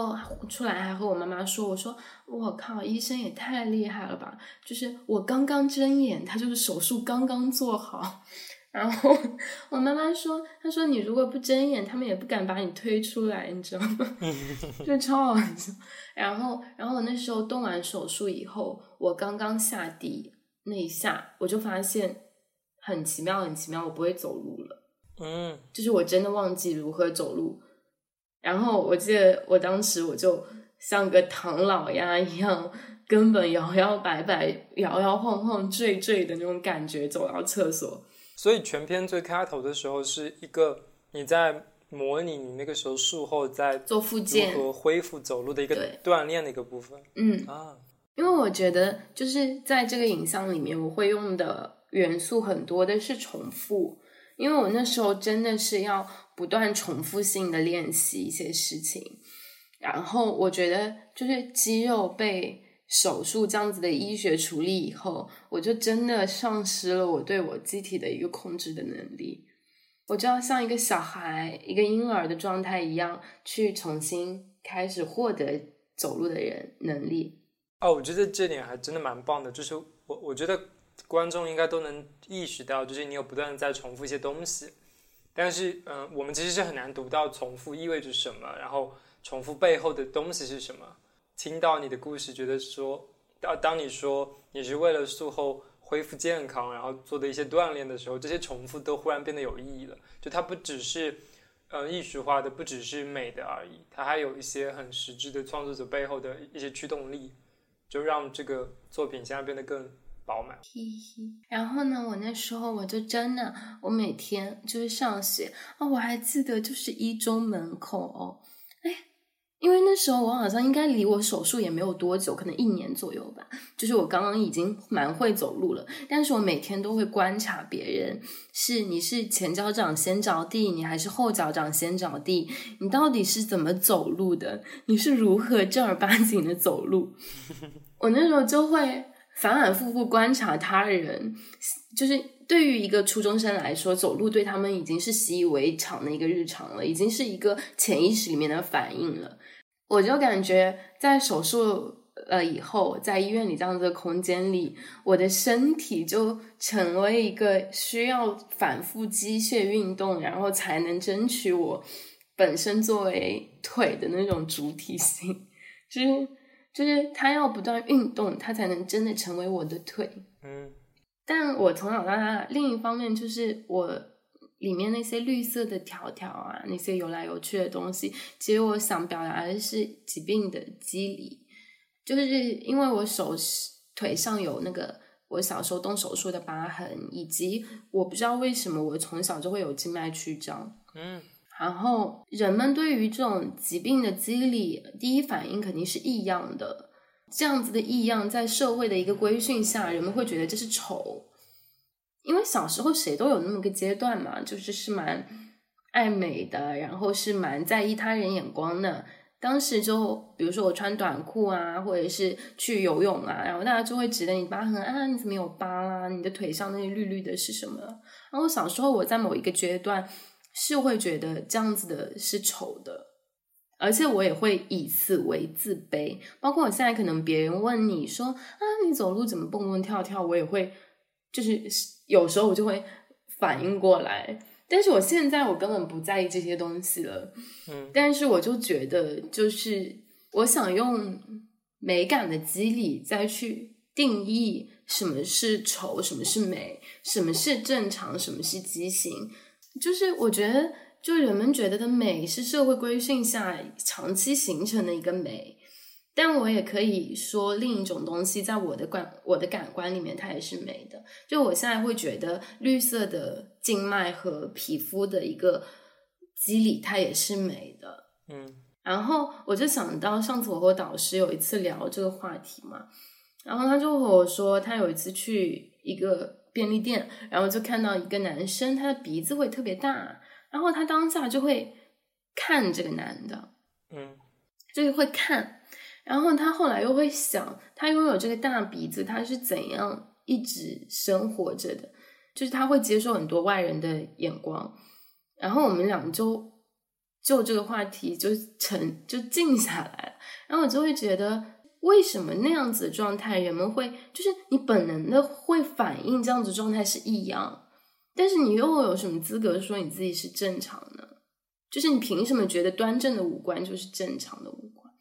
出来还和我妈妈说，我说我靠，医生也太厉害了吧！就是我刚刚睁眼，他就是手术刚刚做好。然后我妈妈说，她说你如果不睁眼，他们也不敢把你推出来，你知道吗？就超好笑。然后，然后我那时候动完手术以后，我刚刚下地那一下，我就发现很奇妙，很奇妙，我不会走路了。嗯，就是我真的忘记如何走路。然后我记得我当时我就像个唐老鸭一样，根本摇摇摆摆、摇摇晃晃、坠坠的那种感觉走到厕所。所以全片最开头的时候是一个你在模拟你那个时候术后在做复健如何恢复走路的一个锻炼的一个部分嗯，啊。因为我觉得就是在这个影像里面，我会用的元素很多的是重复，因为我那时候真的是要不断重复性的练习一些事情，然后我觉得就是肌肉被手术这样子的医学处理以后，我就真的丧失了我对我机体的一个控制的能力，我就要像一个小孩、一个婴儿的状态一样，去重新开始获得走路的人能力。哦，我觉得这点还真的蛮棒的，就是我我觉得观众应该都能意识到，就是你有不断的在重复一些东西，但是嗯、我们其实是很难读到重复意味着什么，然后重复背后的东西是什么。听到你的故事，觉得说，当当你说你是为了术后恢复健康，然后做的一些锻炼的时候，这些重复都忽然变得有意义了。就它不只是呃艺术化的，不只是美的而已，它还有一些很实质的创作者背后的一些驱动力。就让这个作品现在变得更饱满。嘿嘿，然后呢，我那时候我就真的，我每天就是上学啊、我还记得就是一中门口哦，哎，因为那时候我好像应该离我手术也没有多久，可能一年左右吧。就是我刚刚已经蛮会走路了，但是我每天都会观察别人，是你是前脚掌先着地，你还是后脚掌先着地？你到底是怎么走路的？你是如何正儿八经的走路？我那时候就会反反复复观察他人，就是对于一个初中生来说，走路对他们已经是习以为常的一个日常了，已经是一个潜意识里面的反应了。我就感觉在手术了以后，在医院里这样子的空间里，我的身体就成为一个需要反复机械运动，然后才能争取我本身作为腿的那种主体性，就是就是它要不断运动，它才能真的成为我的腿。嗯但我从小到大，另一方面就是我里面那些绿色的条条啊，那些游来游去的东西，其实我想表达的是疾病的机理，就是因为我手腿上有那个我小时候动手术的疤痕，以及我不知道为什么我从小就会有静脉曲张。嗯然后人们对于这种疾病的机理，第一反应肯定是异样的。这样子的异样，在社会的一个规训下，人们会觉得这是丑。因为小时候谁都有那么个阶段嘛，就是是蛮爱美的，然后是蛮在意他人眼光的。当时就比如说我穿短裤啊，或者是去游泳啊，然后大家就会指着你疤痕啊，你怎么有疤啦、你的腿上那些绿绿的是什么？然后小时候我在某一个阶段是会觉得这样子的是丑的，而且我也会以此为自卑。包括我现在可能别人问你说啊，你走路怎么蹦蹦跳跳，我也会就是有时候我就会反应过来。但是我现在我根本不在意这些东西了，嗯但是我就觉得，就是我想用美感的肌理再去定义什么是丑，什么是美，什么是正常，什么是畸形。就是我觉得，就人们觉得的美是社会规训下长期形成的一个美，但我也可以说另一种东西，在我的感我的感官里面，它也是美的。就我现在会觉得，绿色的静脉和皮肤的一个肌理，它也是美的。嗯然后我就想到上次我和导师有一次聊这个话题嘛，然后他就和我说，他有一次去一个便利店，然后就看到一个男生，他的鼻子会特别大，然后他当下就会看这个男的，嗯就是会看，然后他后来又会想，他拥有这个大鼻子，他是怎样一直生活着的？就是他会接受很多外人的眼光，然后我们俩就就这个话题就沉就静下来了，然后我就会觉得，为什么那样子的状态，人们会就是你本能的会反应这样子状态是异样，但是你又有什么资格说你自己是正常呢？就是你凭什么觉得端正的五官就是正常的五官？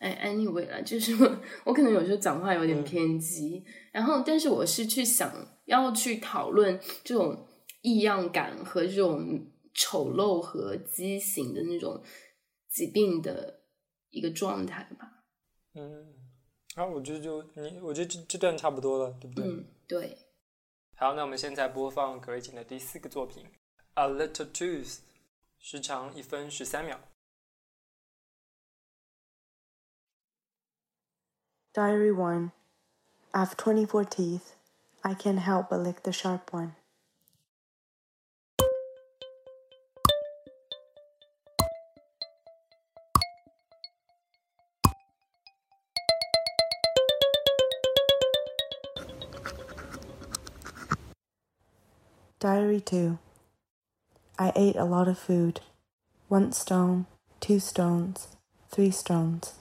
哎，anyway 啦，就是我可能有时候讲话有点偏激，然后但是我是去想要去讨论这种异样感和这种。丑陋和畸形的那种疾病的一个状态吧。嗯，啊，我觉得就你，我觉得这这段差不多了，对不对？嗯，对。好，那我们现在播放葛瑞锦的第四个作品《A Little Tooth》，时长一分十三秒。Diary one. I have twenty-four teeth. I can't help but lick the sharp one. 2 I ate a lot of food. One stone, two stones, three stones.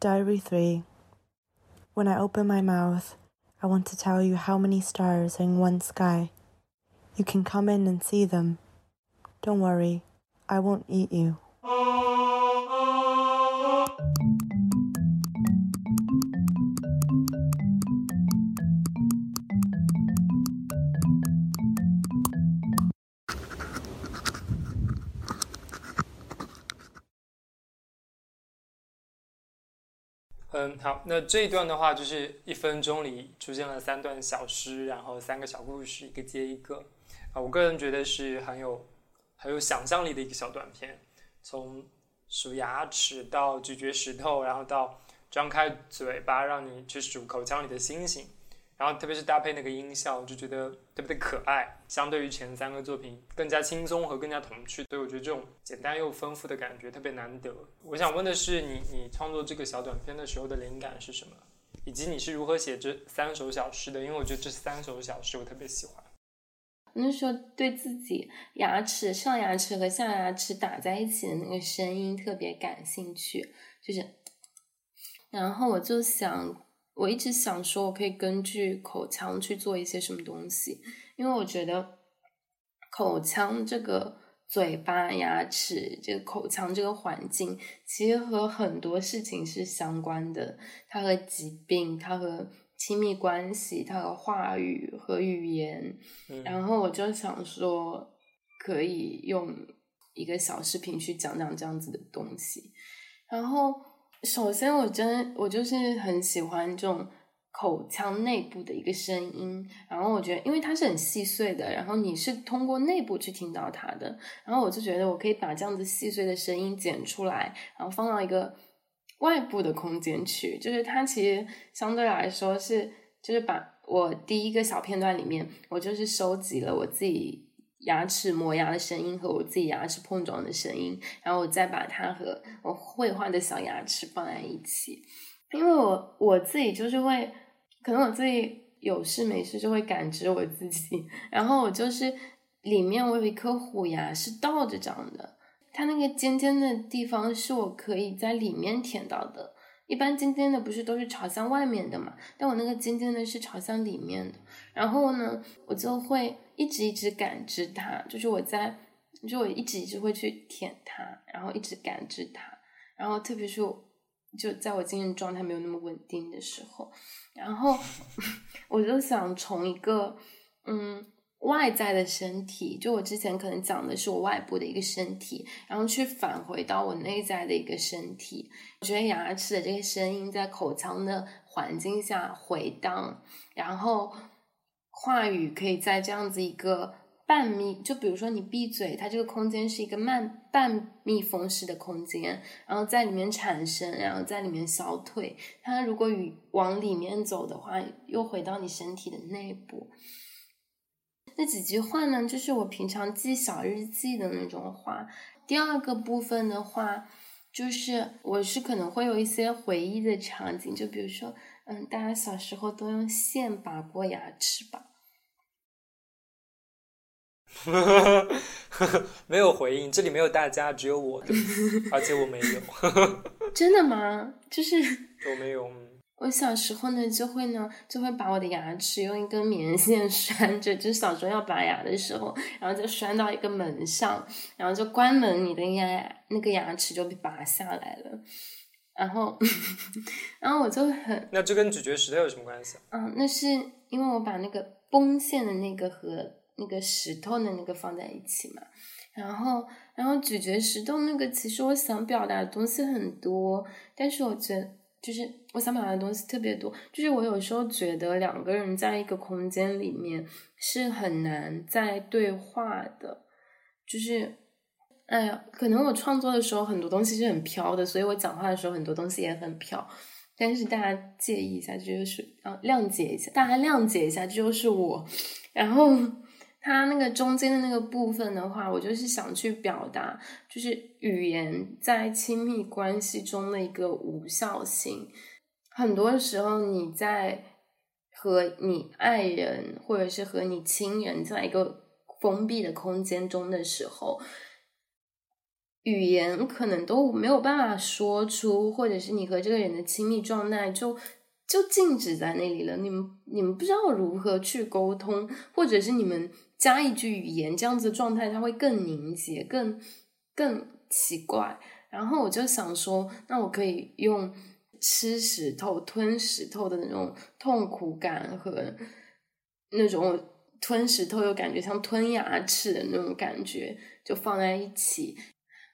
Diary 3 When I open my mouth, I want to tell you how many stars are in one sky. You can come in and see them. Don't worry, I won't eat you. 嗯，好，那这一段的话，就是一分钟里出现了三段小诗，然后三个小故事，一个接一个。啊，我个人觉得是很有。很有想象力的一个小短片，从数牙齿到咀嚼石头，然后到张开嘴巴让你去数口腔里的星星，然后特别是搭配那个音效，我就觉得特别的可爱。相对于前三个作品，更加轻松和更加童趣，所以我觉得这种简单又丰富的感觉特别难得。我想问的是，你你创作这个小短片的时候的灵感是什么？以及你是如何写这三首小诗的？因为我觉得这三首小诗我特别喜欢。那时候对自己牙齿上牙齿和下牙齿打在一起的那个声音特别感兴趣，就是，然后我就想，我一直想说，我可以根据口腔去做一些什么东西，因为我觉得口腔这个嘴巴、牙齿这个口腔这个环境，其实和很多事情是相关的，它和疾病，它和。亲密关系，它和话语和语言，然后我就想说，可以用一个小视频去讲讲这样子的东西。然后，首先我真我就是很喜欢这种口腔内部的一个声音。然后我觉得，因为它是很细碎的，然后你是通过内部去听到它的。然后我就觉得，我可以把这样子细碎的声音剪出来，然后放到一个。外部的空间去，就是它其实相对来说是，就是把我第一个小片段里面，我就是收集了我自己牙齿磨牙的声音和我自己牙齿碰撞的声音，然后我再把它和我绘画的小牙齿放在一起，因为我我自己就是会，可能我自己有事没事就会感知我自己，然后我就是里面我有一颗虎牙是倒着长的。它那个尖尖的地方是我可以在里面舔到的，一般尖尖的不是都是朝向外面的嘛？但我那个尖尖的是朝向里面的，然后呢，我就会一直一直感知它，就是我在，就我一直一直会去舔它，然后一直感知它，然后特别是就在我精神状态没有那么稳定的时候，然后 我就想从一个嗯。外在的身体，就我之前可能讲的是我外部的一个身体，然后去返回到我内在的一个身体。我觉得牙齿的这个声音在口腔的环境下回荡，然后话语可以在这样子一个半密，就比如说你闭嘴，它这个空间是一个慢半密封式的空间，然后在里面产生，然后在里面消退。它如果与往里面走的话，又回到你身体的内部。那几句话呢，就是我平常记小日记的那种话。第二个部分的话，就是我是可能会有一些回忆的场景，就比如说，嗯，大家小时候都用线拔过牙齿吧？没有回应，这里没有大家，只有我的，而且我没有。真的吗？就是我没有。我小时候呢，就会呢，就会把我的牙齿用一根棉线拴着，就小时候要拔牙的时候，然后就拴到一个门上，然后就关门，你的牙那个牙齿就被拔下来了。然后，然后我就很……那这跟咀嚼石头有什么关系？嗯，那是因为我把那个绷线的那个和那个石头的那个放在一起嘛。然后，然后咀嚼石头那个，其实我想表达的东西很多，但是我觉得。就是我想表达的东西特别多，就是我有时候觉得两个人在一个空间里面是很难在对话的，就是，哎呀，可能我创作的时候很多东西是很飘的，所以我讲话的时候很多东西也很飘，但是大家介意一下，这就是啊，谅解一下，大家谅解一下，这就是我，然后。它那个中间的那个部分的话，我就是想去表达，就是语言在亲密关系中的一个无效性。很多时候，你在和你爱人或者是和你亲人在一个封闭的空间中的时候，语言可能都没有办法说出，或者是你和这个人的亲密状态就就静止在那里了。你们你们不知道如何去沟通，或者是你们。加一句语言，这样子的状态，它会更凝结，更更奇怪。然后我就想说，那我可以用吃石头、吞石头的那种痛苦感和那种吞石头又感觉像吞牙齿的那种感觉，就放在一起。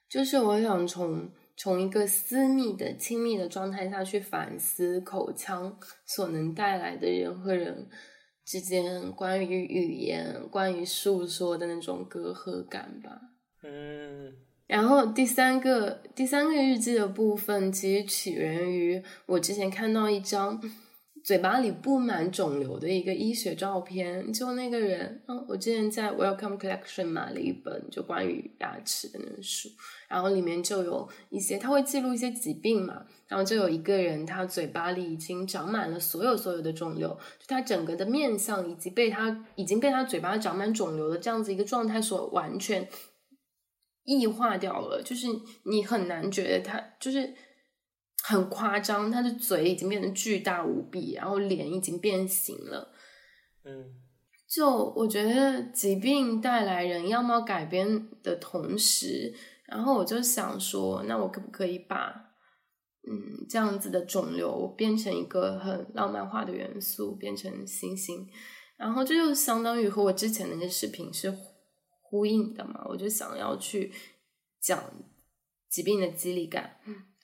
就是我想从从一个私密的、亲密的状态下去反思口腔所能带来的人和人。之间关于语言、关于诉说的那种隔阂感吧。嗯，然后第三个第三个日记的部分，其实起源于我之前看到一张。嘴巴里布满肿瘤的一个医学照片，就那个人，嗯，我之前在 Welcome Collection 买了一本就关于牙齿的那本书，然后里面就有一些，他会记录一些疾病嘛，然后就有一个人，他嘴巴里已经长满了所有所有的肿瘤，就他整个的面相以及被他已经被他嘴巴长满肿瘤的这样子一个状态所完全异化掉了，就是你很难觉得他就是。很夸张，他的嘴已经变得巨大无比，然后脸已经变形了。嗯，就我觉得疾病带来人样貌改变的同时，然后我就想说，那我可不可以把嗯这样子的肿瘤变成一个很浪漫化的元素，变成星星？然后这就相当于和我之前那些视频是呼应的嘛？我就想要去讲疾病的激励感。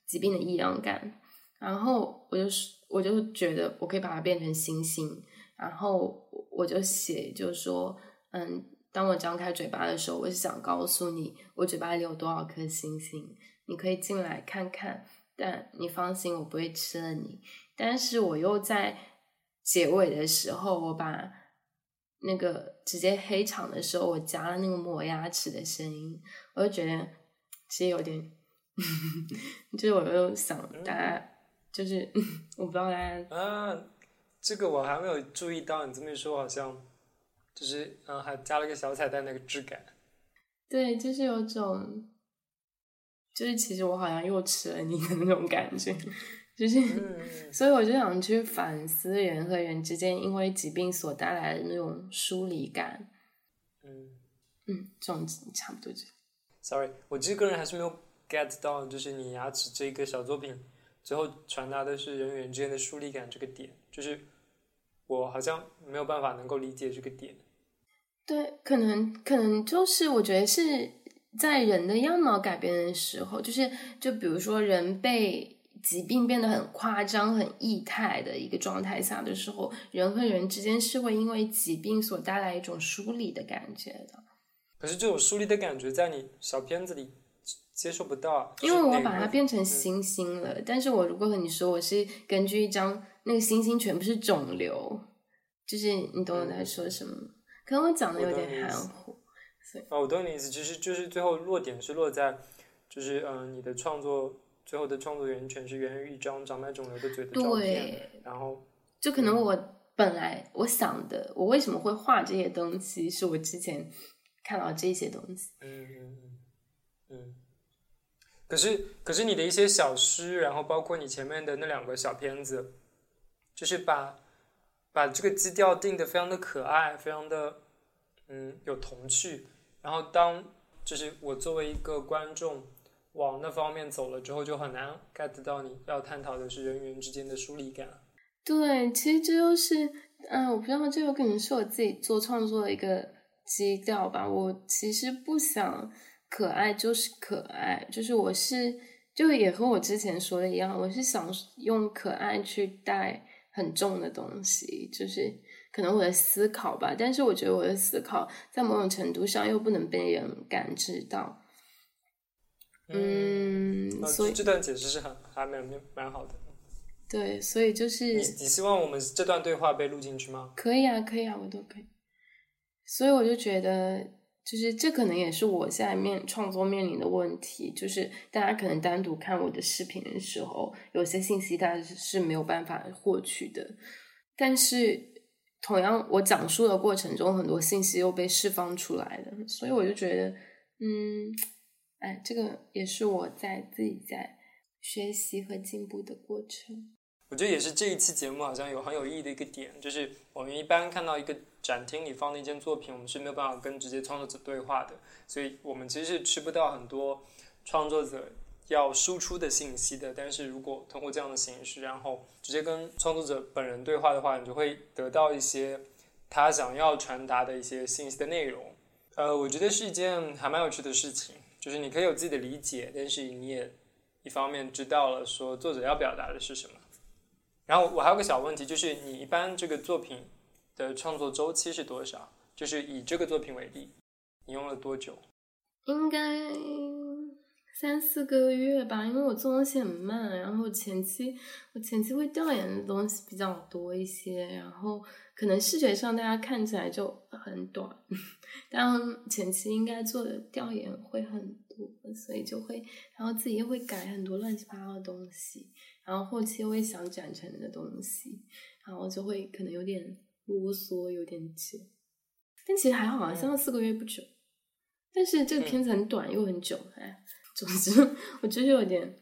疾病的异样感，然后我就是我就觉得我可以把它变成星星，然后我就写，就是说，嗯，当我张开嘴巴的时候，我是想告诉你，我嘴巴里有多少颗星星，你可以进来看看，但你放心，我不会吃了你。但是我又在结尾的时候，我把那个直接黑场的时候，我加了那个磨牙齿的声音，我就觉得其实有点。就是我又想大家，就是 我不知道大家啊，这个我还没有注意到。你这么一说，好像就是嗯，还加了个小彩蛋，那个质感。对，就是有种，就是其实我好像又吃了你的那种感觉，就是，所以我就想去反思人和人之间因为疾病所带来的那种疏离感。嗯嗯，这种差不多就。Sorry，我其实个人还是没有。Get 到就是你牙齿这个小作品，最后传达的是人与人之间的疏离感这个点，就是我好像没有办法能够理解这个点。对，可能可能就是我觉得是在人的样貌改变的时候，就是就比如说人被疾病变得很夸张、很异态的一个状态下的时候，人和人之间是会因为疾病所带来一种疏离的感觉的。可是这种疏离的感觉在你小片子里。接受不到，因为我把它变成星星了。但是我如果和你说我是根据一张那个星星全部是肿瘤，就是你懂我在说什么？可能我讲的有点含糊。哦，我懂你意思，其实就是最后落点是落在，就是嗯、呃你的创作最后的创作源泉是源于一张长满肿瘤的嘴的照片，对，然后就可能我本来我想的，我为什么会画这些东西，是我之前看到这些东西。嗯嗯嗯嗯，可是可是你的一些小诗，然后包括你前面的那两个小片子，就是把把这个基调定得非常的可爱，非常的嗯有童趣。然后当就是我作为一个观众往那方面走了之后，就很难 get 到你要探讨的是人与人之间的疏离感。对，其实这就是，嗯，我不知道，这有可能是我自己做创作的一个基调吧。我其实不想可爱就是可爱，就是我是，就也和我之前说的一样，我是想用可爱去带很重的东西，就是可能我的思考吧。但是我觉得我的思考在某种程度上又不能被人感知到。嗯，那所以这段解释是很还蛮蛮好的。对，所以就是你你希望我们这段对话被录进去吗？可以啊，可以啊，我都可以。所以我就觉得，就是这可能也是我现在面创作面临的问题，就是大家可能单独看我的视频的时候，有些信息大家是没有办法获取的，但是同样我讲述的过程中，很多信息又被释放出来了，所以我就觉得，嗯，哎，这个也是我在自己在学习和进步的过程。我觉得也是这一期节目好像有很有意义的一个点，就是我们一般看到一个展厅里放的一件作品，我们是没有办法跟直接创作者对话的，所以我们其实是吃不到很多创作者要输出的信息的。但是如果通过这样的形式，然后直接跟创作者本人对话的话，你就会得到一些他想要传达的一些信息的内容。呃，我觉得是一件还蛮有趣的事情，就是你可以有自己的理解，但是你也一方面知道了说作者要表达的是什么。然后我还有个小问题，就是你一般这个作品的创作周期是多少？就是以这个作品为例，你用了多久？应该三四个月吧，因为我做东西很慢，然后前期我前期会调研的东西比较多一些，然后可能视觉上大家看起来就很短，但前期应该做的调研会很多，所以就会，然后自己又会改很多乱七八糟的东西，然后后期我也想展成的东西，然后就会可能有点啰嗦，有点久，但其实还好啊，三到四个月不久。但是这个片子很短又很久，哎，总之我就是有点，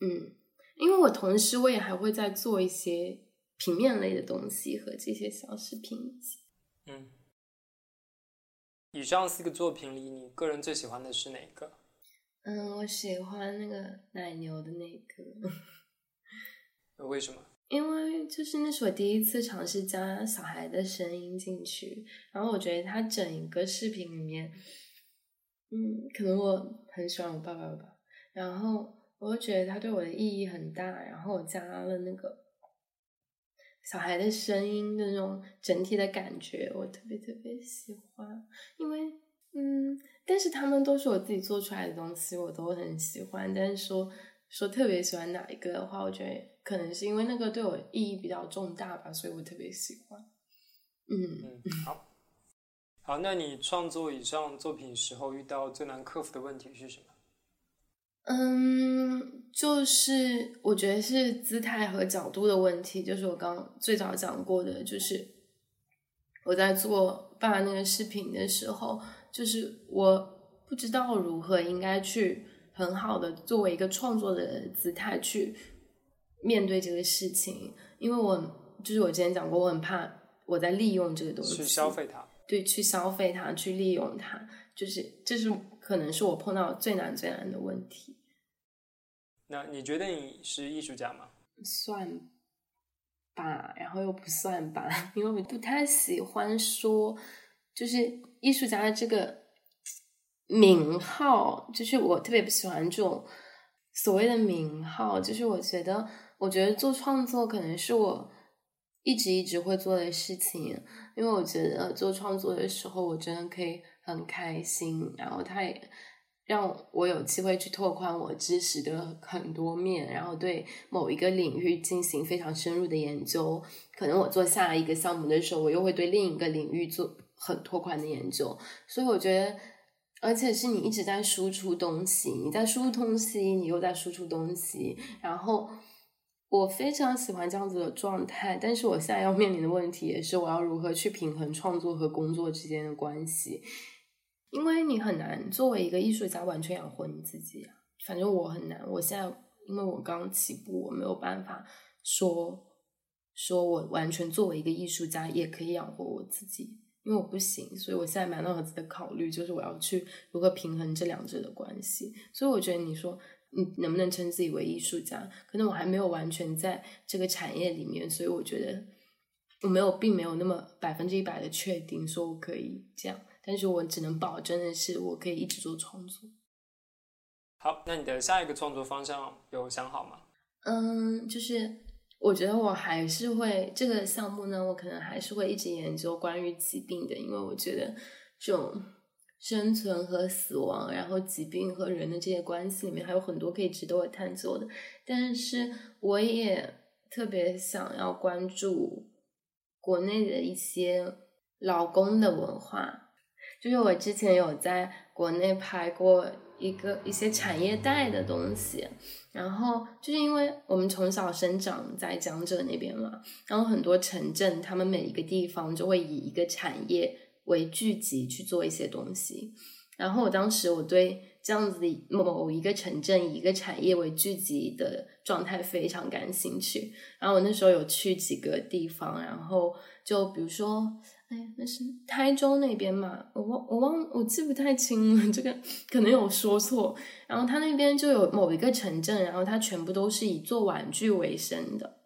嗯，因为我同时我也还会在做一些平面类的东西和这些小视频。嗯，以上四个作品里，你个人最喜欢的是哪个？嗯，我喜欢那个奶牛的那个，呃为什么？因为就是那是我第一次尝试加小孩的声音进去，然后我觉得他整一个视频里面。嗯，可能我很喜欢我爸爸吧，然后我就觉得他对我的意义很大，然后我加了那个小孩的声音的那种整体的感觉，我特别特别喜欢，因为嗯，但是他们都是我自己做出来的东西，我都很喜欢，但是说说特别喜欢哪一个的话，我觉得可能是因为那个对我意义比较重大吧，所以我特别喜欢。嗯嗯，好。好，那你创作以上作品时候遇到最难克服的问题是什么？嗯，就是我觉得是姿态和角度的问题，就是我刚最早讲过的，就是我在做爸那个视频的时候，就是我不知道如何应该去很好的作为一个创作的姿态去面对这个事情，因为我就是我之前讲过，我很怕我在利用这个东西去消费它。对，去消费它，去利用它，就是这是可能是我碰到最难最难的问题。那你觉得你是艺术家吗？算吧，然后又不算吧，因为我不太喜欢说，就是艺术家的这个名号，就是我特别不喜欢这种所谓的名号，就是我觉得，我觉得做创作可能是我。一直一直会做的事情，因为我觉得做创作的时候，我真的可以很开心，然后它也让我有机会去拓宽我知识的很多面，然后对某一个领域进行非常深入的研究。可能我做下一个项目的时候，我又会对另一个领域做很拓宽的研究。所以我觉得，而且是你一直在输出东西，你在输入东西，你又在输出东西，然后我非常喜欢这样子的状态。但是我现在要面临的问题也是，我要如何去平衡创作和工作之间的关系？因为你很难作为一个艺术家完全养活你自己。反正我很难，我现在因为我刚起步，我没有办法说说我完全作为一个艺术家也可以养活我自己。因为我不行，所以我现在满脑子的考虑就是我要去如何平衡这两者的关系。所以我觉得你说你能不能称自己为艺术家，可能我还没有完全在这个产业里面，所以我觉得我没有，并没有那么百分之一百的确定说我可以这样。但是我只能保证的是，我可以一直做创作。好，那你的下一个创作方向有想好吗？嗯，就是。我觉得我还是会这个项目呢，我可能还是会一直研究关于疾病的，因为我觉得这种生存和死亡，然后疾病和人的这些关系里面还有很多可以值得我探究的。但是我也特别想要关注国内的一些劳工的文化，就是我之前有在国内拍过。一个一些产业带的东西，然后就是因为我们从小生长在江浙那边嘛，然后很多城镇，他们每一个地方就会以一个产业为聚集去做一些东西。然后我当时我对这样子的某一个城镇以一个产业为聚集的状态非常感兴趣。然后我那时候有去几个地方，然后就比如说。哎，那是台州那边嘛？我忘我忘我记不太清了，这个可能有说错。然后他那边就有某一个城镇，然后它全部都是以做玩具为生的，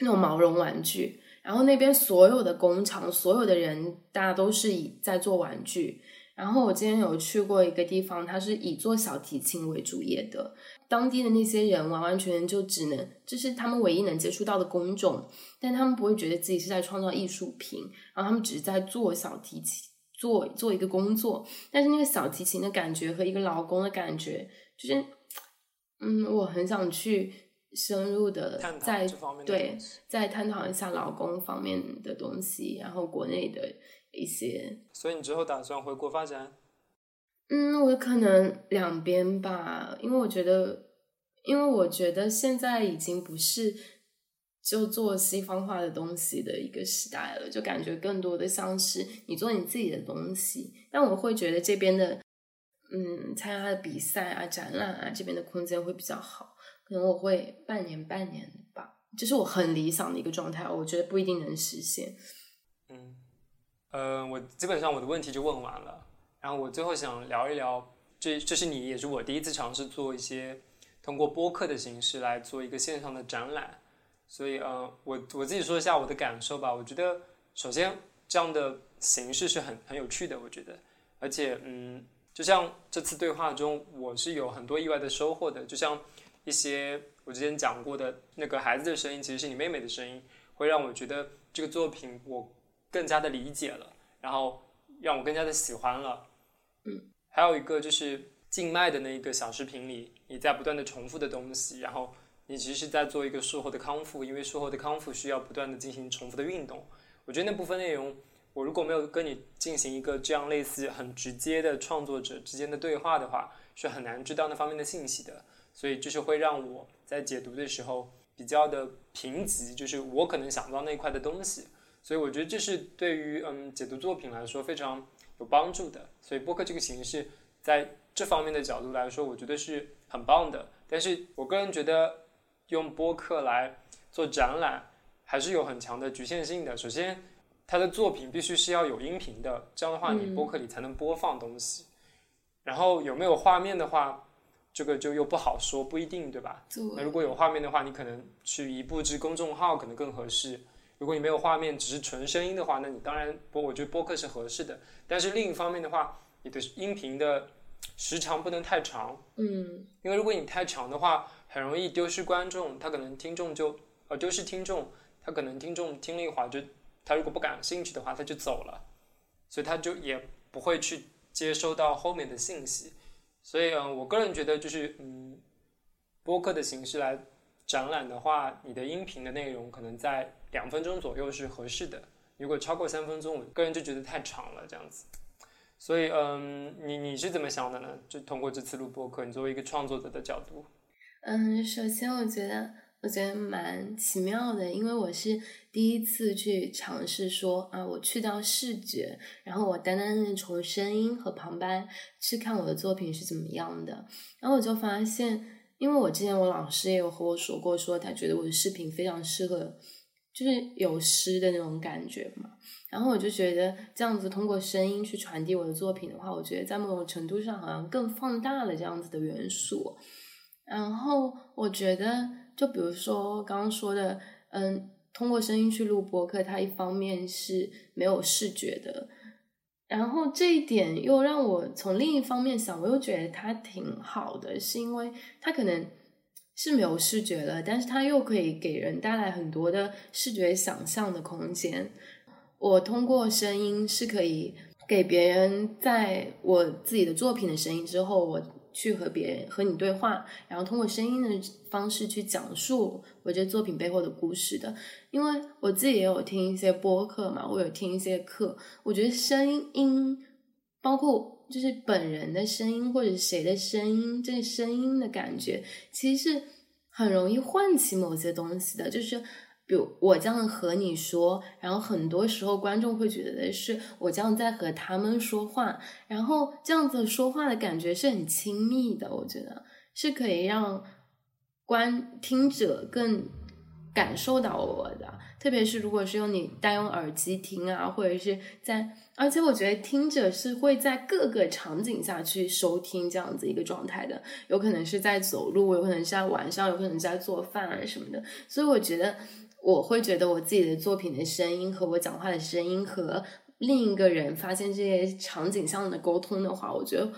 那种毛绒玩具。然后那边所有的工厂，所有的人，大家都是以在做玩具。然后我今天有去过一个地方，它是以做小提琴为主业的。当地的那些人完完全全就只能，这是他们唯一能接触到的工种，但他们不会觉得自己是在创造艺术品，然后他们只是在做小提琴，做做一个工作。但是那个小提琴的感觉和一个劳工的感觉，就是，嗯，我很想去深入的在对再探讨一下劳工方面的东西，然后国内的一些。所以你之后打算回国发展？嗯，我可能两边吧，因为我觉得，因为我觉得现在已经不是就做西方化的东西的一个时代了，就感觉更多的像是你做你自己的东西。但我会觉得这边的，嗯，参加的比赛啊、展览啊，这边的空间会比较好。可能我会半年半年吧，这是我很理想的一个状态，我觉得不一定能实现。嗯，呃，我基本上我的问题就问完了。然后我最后想聊一聊，这这是你也是我第一次尝试做一些通过播客的形式来做一个线上的展览，所以呃，我我自己说一下我的感受吧。我觉得首先这样的形式是很很有趣的，我觉得，而且嗯，就像这次对话中，我是有很多意外的收获的。就像一些我之前讲过的那个孩子的声音，其实是你妹妹的声音，会让我觉得这个作品我更加的理解了，然后让我更加的喜欢了。还有一个就是静脉的那一个小视频里，你在不断的重复的东西，然后你其实是在做一个术后的康复，因为术后的康复需要不断的进行重复的运动。我觉得那部分内容，我如果没有跟你进行一个这样类似很直接的创作者之间的对话的话，是很难知道那方面的信息的。所以就是会让我在解读的时候比较的贫瘠，就是我可能想不到那块的东西。所以我觉得这是对于嗯解读作品来说非常。有帮助的，所以播客这个形式在这方面的角度来说，我觉得是很棒的。但是我个人觉得，用播客来做展览还是有很强的局限性的。首先，他的作品必须是要有音频的，这样的话你播客里才能播放东西。然后有没有画面的话，这个就又不好说，不一定，对吧？那如果有画面的话，你可能去一步之公众号可能更合适。如果你没有画面，只是纯声音的话，那你当然播，我觉得播客是合适的。但是另一方面的话，你的音频的时长不能太长，嗯，因为如果你太长的话，很容易丢失观众，他可能听众就呃丢失听众，他可能听众听了一会儿就，他如果不感兴趣的话，他就走了，所以他就也不会去接收到后面的信息。所以嗯，我个人觉得就是嗯，播客的形式来展览的话，你的音频的内容可能在。两分钟左右是合适的，如果超过三分钟，我个人就觉得太长了，这样子。所以，嗯，你你是怎么想的呢？就通过这次录播课，你作为一个创作者的角度，嗯，首先我觉得。我觉得蛮奇妙的，因为我是第一次去尝试说啊，我去掉视觉，然后我单单的从声音和旁白去看我的作品是怎么样的。然后我就发现，因为我之前我老师也有和我说过，说他觉得我的视频非常适合，就是有诗的那种感觉嘛。然后我就觉得这样子通过声音去传递我的作品的话，我觉得在某种程度上好像更放大了这样子的元素。然后我觉得。就比如说刚刚说的，嗯，通过声音去录播客，它一方面是没有视觉的，然后这一点又让我从另一方面想，我又觉得它挺好的，是因为它可能是没有视觉了，但是它又可以给人带来很多的视觉想象的空间。我通过声音是可以给别人在我自己的作品的声音之后，我。去和别人和你对话，然后通过声音的方式去讲述我这作品背后的故事的。因为我自己也有听一些播客嘛，我有听一些课，我觉得声音，包括就是本人的声音或者谁的声音，这个声音的感觉，其实是很容易唤起某些东西的，就是。比如我这样和你说，然后很多时候观众会觉得是我这样在和他们说话，然后这样子说话的感觉是很亲密的，我觉得是可以让观听者更感受到我的。特别是如果是用你带用耳机听啊，或者是在，而且我觉得听者是会在各个场景下去收听这样子一个状态的，有可能是在走路，有可能是在晚上，有可能在做饭啊什么的，所以我觉得。我会觉得我自己的作品的声音和我讲话的声音和另一个人发现这些场景上的沟通的话，我觉得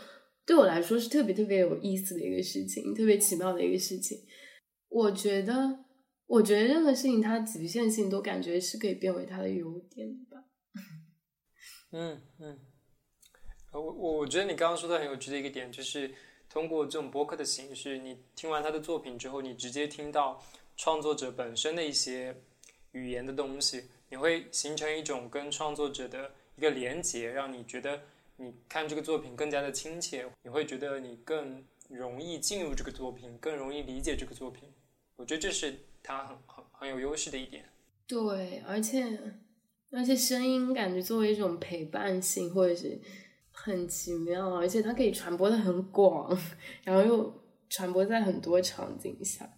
对我来说是特别特别有意思的一个事情，特别奇妙的一个事情。我觉得，我觉得任何事情它局限性都感觉是可以变为它的优点吧。嗯嗯，我我我觉得你刚刚说的很有趣的一个点，就是通过这种播客的形式，你听完他的作品之后，你直接听到。创作者本身的一些语言的东西，你会形成一种跟创作者的一个连接，让你觉得你看这个作品更加的亲切，你会觉得你更容易进入这个作品，更容易理解这个作品。我觉得这是它很很很有优势的一点。对，而且而且声音感觉作为一种陪伴性，或者是很奇妙，而且它可以传播的很广，然后又传播在很多场景下。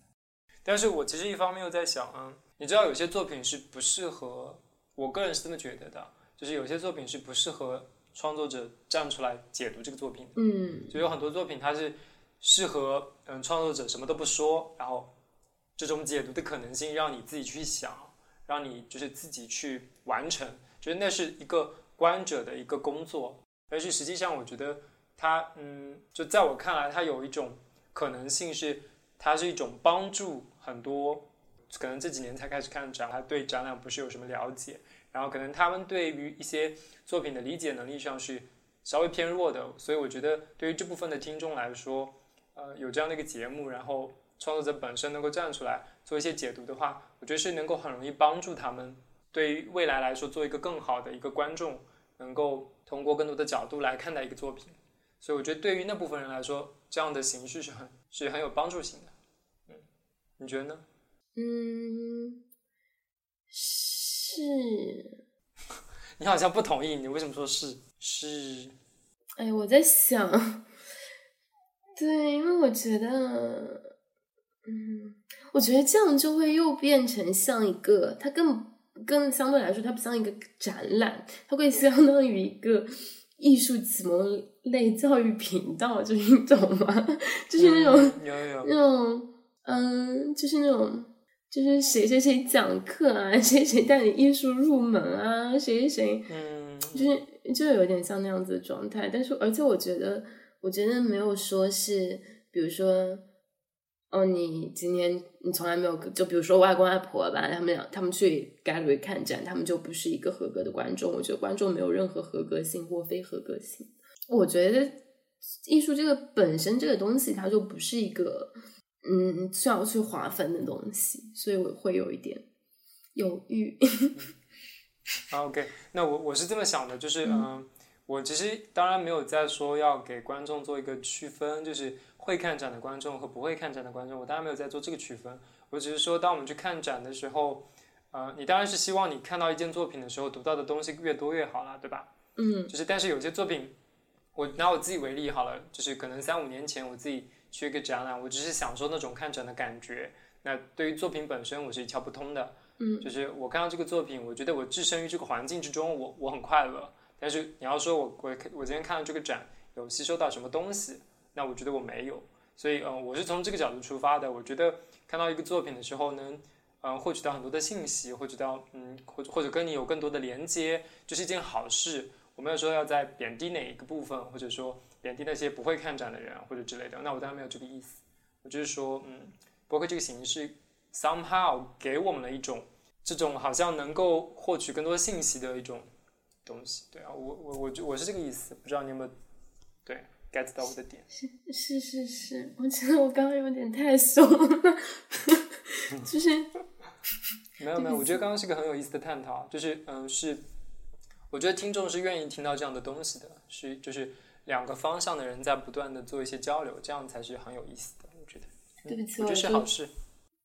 但是我其实一方面又在想，嗯，你知道有些作品是不适合，我个人是这么觉得的，就是有些作品是不适合创作者站出来解读这个作品的，嗯，就有很多作品它是适合，嗯，创作者什么都不说，然后这种解读的可能性让你自己去想，让你就是自己去完成，就是那是一个观者的一个工作，但是实际上我觉得它，嗯，就在我看来，它有一种可能性是。它是一种帮助很多，可能这几年才开始看展，他对展览不是有什么了解，然后可能他们对于一些作品的理解能力上是稍微偏弱的，所以我觉得对于这部分的听众来说，呃，有这样的一个节目，然后创作者本身能够站出来做一些解读的话，我觉得是能够很容易帮助他们对于未来来说做一个更好的一个观众，能够通过更多的角度来看待一个作品，所以我觉得对于那部分人来说，这样的形式是很。是很有帮助性的，你觉得呢？嗯，是。你好像不同意，你为什么说是？是。哎，我在想，对，因为我觉得，嗯，我觉得这样就会又变成像一个，它更更相对来说，它不像一个展览，它会相当于一个。艺术启蒙类教育频道，就是你懂吗？就是那种嗯、有有那种嗯，就是那种就是谁谁谁讲课啊，谁谁带你艺术入门啊，谁谁谁，嗯，就是就有点像那样子的状态。但是，而且我觉得，我觉得没有说是，比如说。哦，你今天你从来没有就比如说外公外婆吧，他们俩他们去 gallery 看展，他们就不是一个合格的观众。我觉得观众没有任何合格性或非合格性。我觉得艺术这个本身这个东西，它就不是一个嗯需要去划分的东西，所以我会有一点犹豫。OK，那我我是这么想的，就是嗯，我其实当然没有在说要给观众做一个区分，就是会看展的观众和不会看展的观众，我当然没有在做这个区分。我只是说，当我们去看展的时候，呃，你当然是希望你看到一件作品的时候，读到的东西越多越好了，对吧？嗯就是，但是有些作品，我拿我自己为例好了，就是可能三五年前我自己去一个展览，我只是享受那种看展的感觉。那对于作品本身，我是一窍不通的。嗯就是我看到这个作品，我觉得我置身于这个环境之中，我我很快乐。但是你要说我我我今天看到这个展有吸收到什么东西，那我觉得我没有。所以嗯、呃我是从这个角度出发的。我觉得看到一个作品的时候，能嗯、呃获取到很多的信息，获取到嗯或者或者跟你有更多的连接，这是一件好事。我没有说要在贬低哪一个部分，或者说贬低那些不会看展的人或者之类的。那我当然没有这个意思。我就是说，嗯，博客这个形式 somehow 给我们了一种这种好像能够获取更多信息的一种东西。对啊，我我我就我是这个意思，不知道你有没有对 get 到我的点？是是是是，我觉得我刚刚有点太怂了，就是 没有没有，我觉得刚刚是个很有意思的探讨，就是嗯是，我觉得听众是愿意听到这样的东西的，是就是两个方向的人在不断的做一些交流，这样才是很有意思的。我觉得，对不起，我觉得是好事。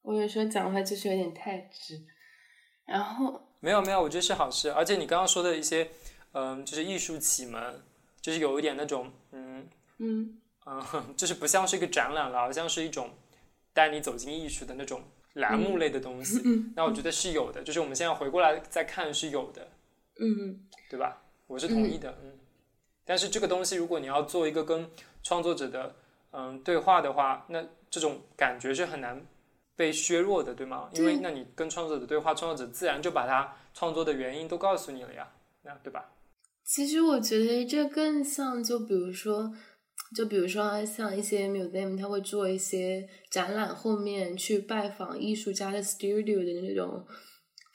我有时候讲话就是有点太直，然后没有没有，我觉得是好事。而且你刚刚说的一些，嗯，就是艺术启蒙，就是有一点那种，嗯嗯 嗯，就是不像是一个展览了，而像是一种带你走进艺术的那种栏目类的东西。嗯那我觉得是有的，就是我们现在回过来再看是有的，嗯对吧？我是同意的，嗯。但是这个东西，如果你要做一个跟创作者的嗯对话的话，那这种感觉是很难被削弱的，对吗？因为那你跟创作者对话，创作者自然就把他创作的原因都告诉你了呀，那对吧？其实我觉得这更像，就比如说，就比如说像一些 museum，他会做一些展览，后面去拜访艺术家的 studio 的那种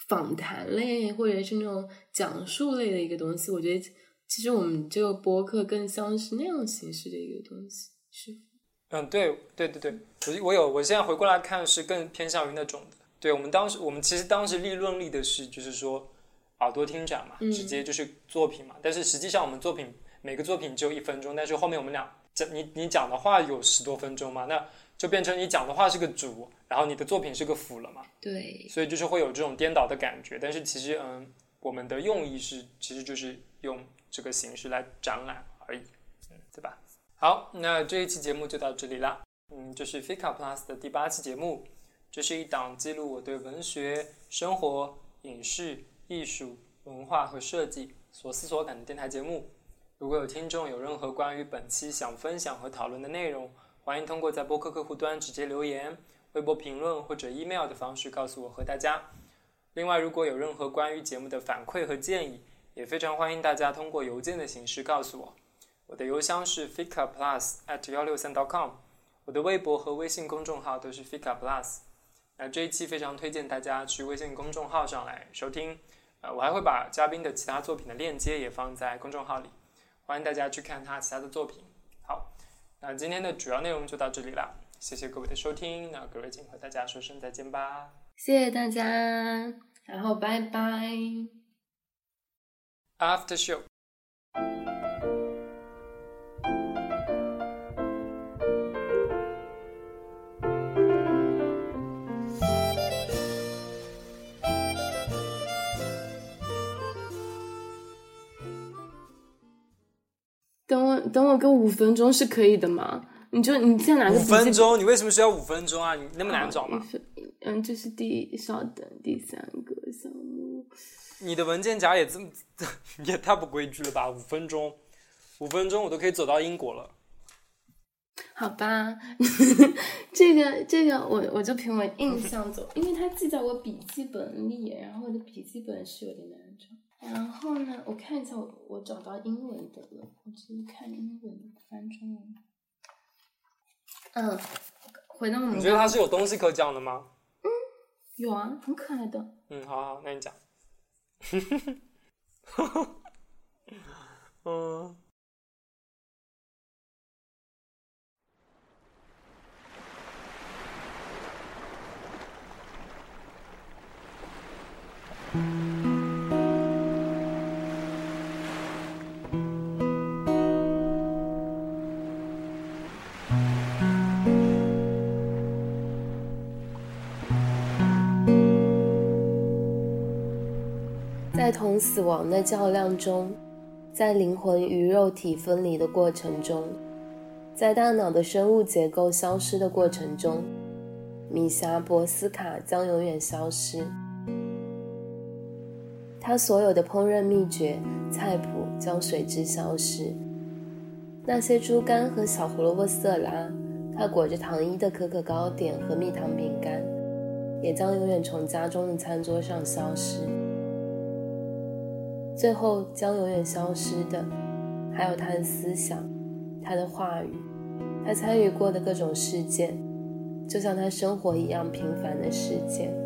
访谈类，或者是那种讲述类的一个东西。我觉得其实我们这个播客更像是那样形式的一个东西，是嗯，对对对对，我我有，我现在回过来看是更偏向于那种的。对我们当时，我们其实当时立论立的是，就是说耳朵听展嘛，嗯直接就是作品嘛。但是实际上我们作品每个作品只有一分钟，但是后面我们俩讲你你讲的话有十多分钟嘛，那就变成你讲的话是个主，然后你的作品是个辅了嘛。对，所以就是会有这种颠倒的感觉。但是其实，嗯，我们的用意是，其实就是用这个形式来展览而已，嗯，对吧？好，那这一期节目就到这里啦。嗯，这是 Fika Plus 的第八期节目，这是一档记录我对文学、生活、影视、艺术、文化和设计所思所感的电台节目。如果有听众有任何关于本期想分享和讨论的内容，欢迎通过在播客客户端直接留言。微博评论或者 email 的方式告诉我和大家。另外，如果有任何关于节目的反馈和建议，也非常欢迎大家通过邮件的形式告诉我。我的邮箱是 fika plus at 幺六三 .com，我的微博和微信公众号都是 fika plus。那这一期非常推荐大家去微信公众号上来收听，呃，我还会把嘉宾的其他作品的链接也放在公众号里，欢迎大家去看他其他的作品。好，那今天的主要内容就到这里啦。谢谢各位的收听，那各位请和大家说声再见吧。谢谢大家，然后拜拜。After show。等我等我个五分钟是可以的吗？你就你现在拿个五分钟，你为什么需要五分钟啊？你那么难找吗？嗯，这是第稍等第三个项目。你的文件夹也这么 也太不规矩了吧？五分钟，五分钟我都可以走到英国了。好吧，这个这个我我就凭我印象走，因为它记在我笔记本里，然后我的笔记本是有点难找。然后呢，我看一下我我找到英文的了，我直接看英文翻中文。嗯，回到我们你觉得它是有东西可讲的吗？嗯有啊，很可爱的。嗯，好好，那你讲。嗯。死亡的较量中，在灵魂与肉体分离的过程中，在大脑的生物结构消失的过程中，米霞·博斯卡将永远消失。他所有的烹饪秘诀、菜谱将随之消失。那些猪肝和小胡萝卜色拉，他裹着糖衣的可可糕点和蜜糖饼干，也将永远从家中的餐桌上消失。最后将永远消失的，还有他的思想、他的话语、他参与过的各种事件，就像他生活一样平凡的事件。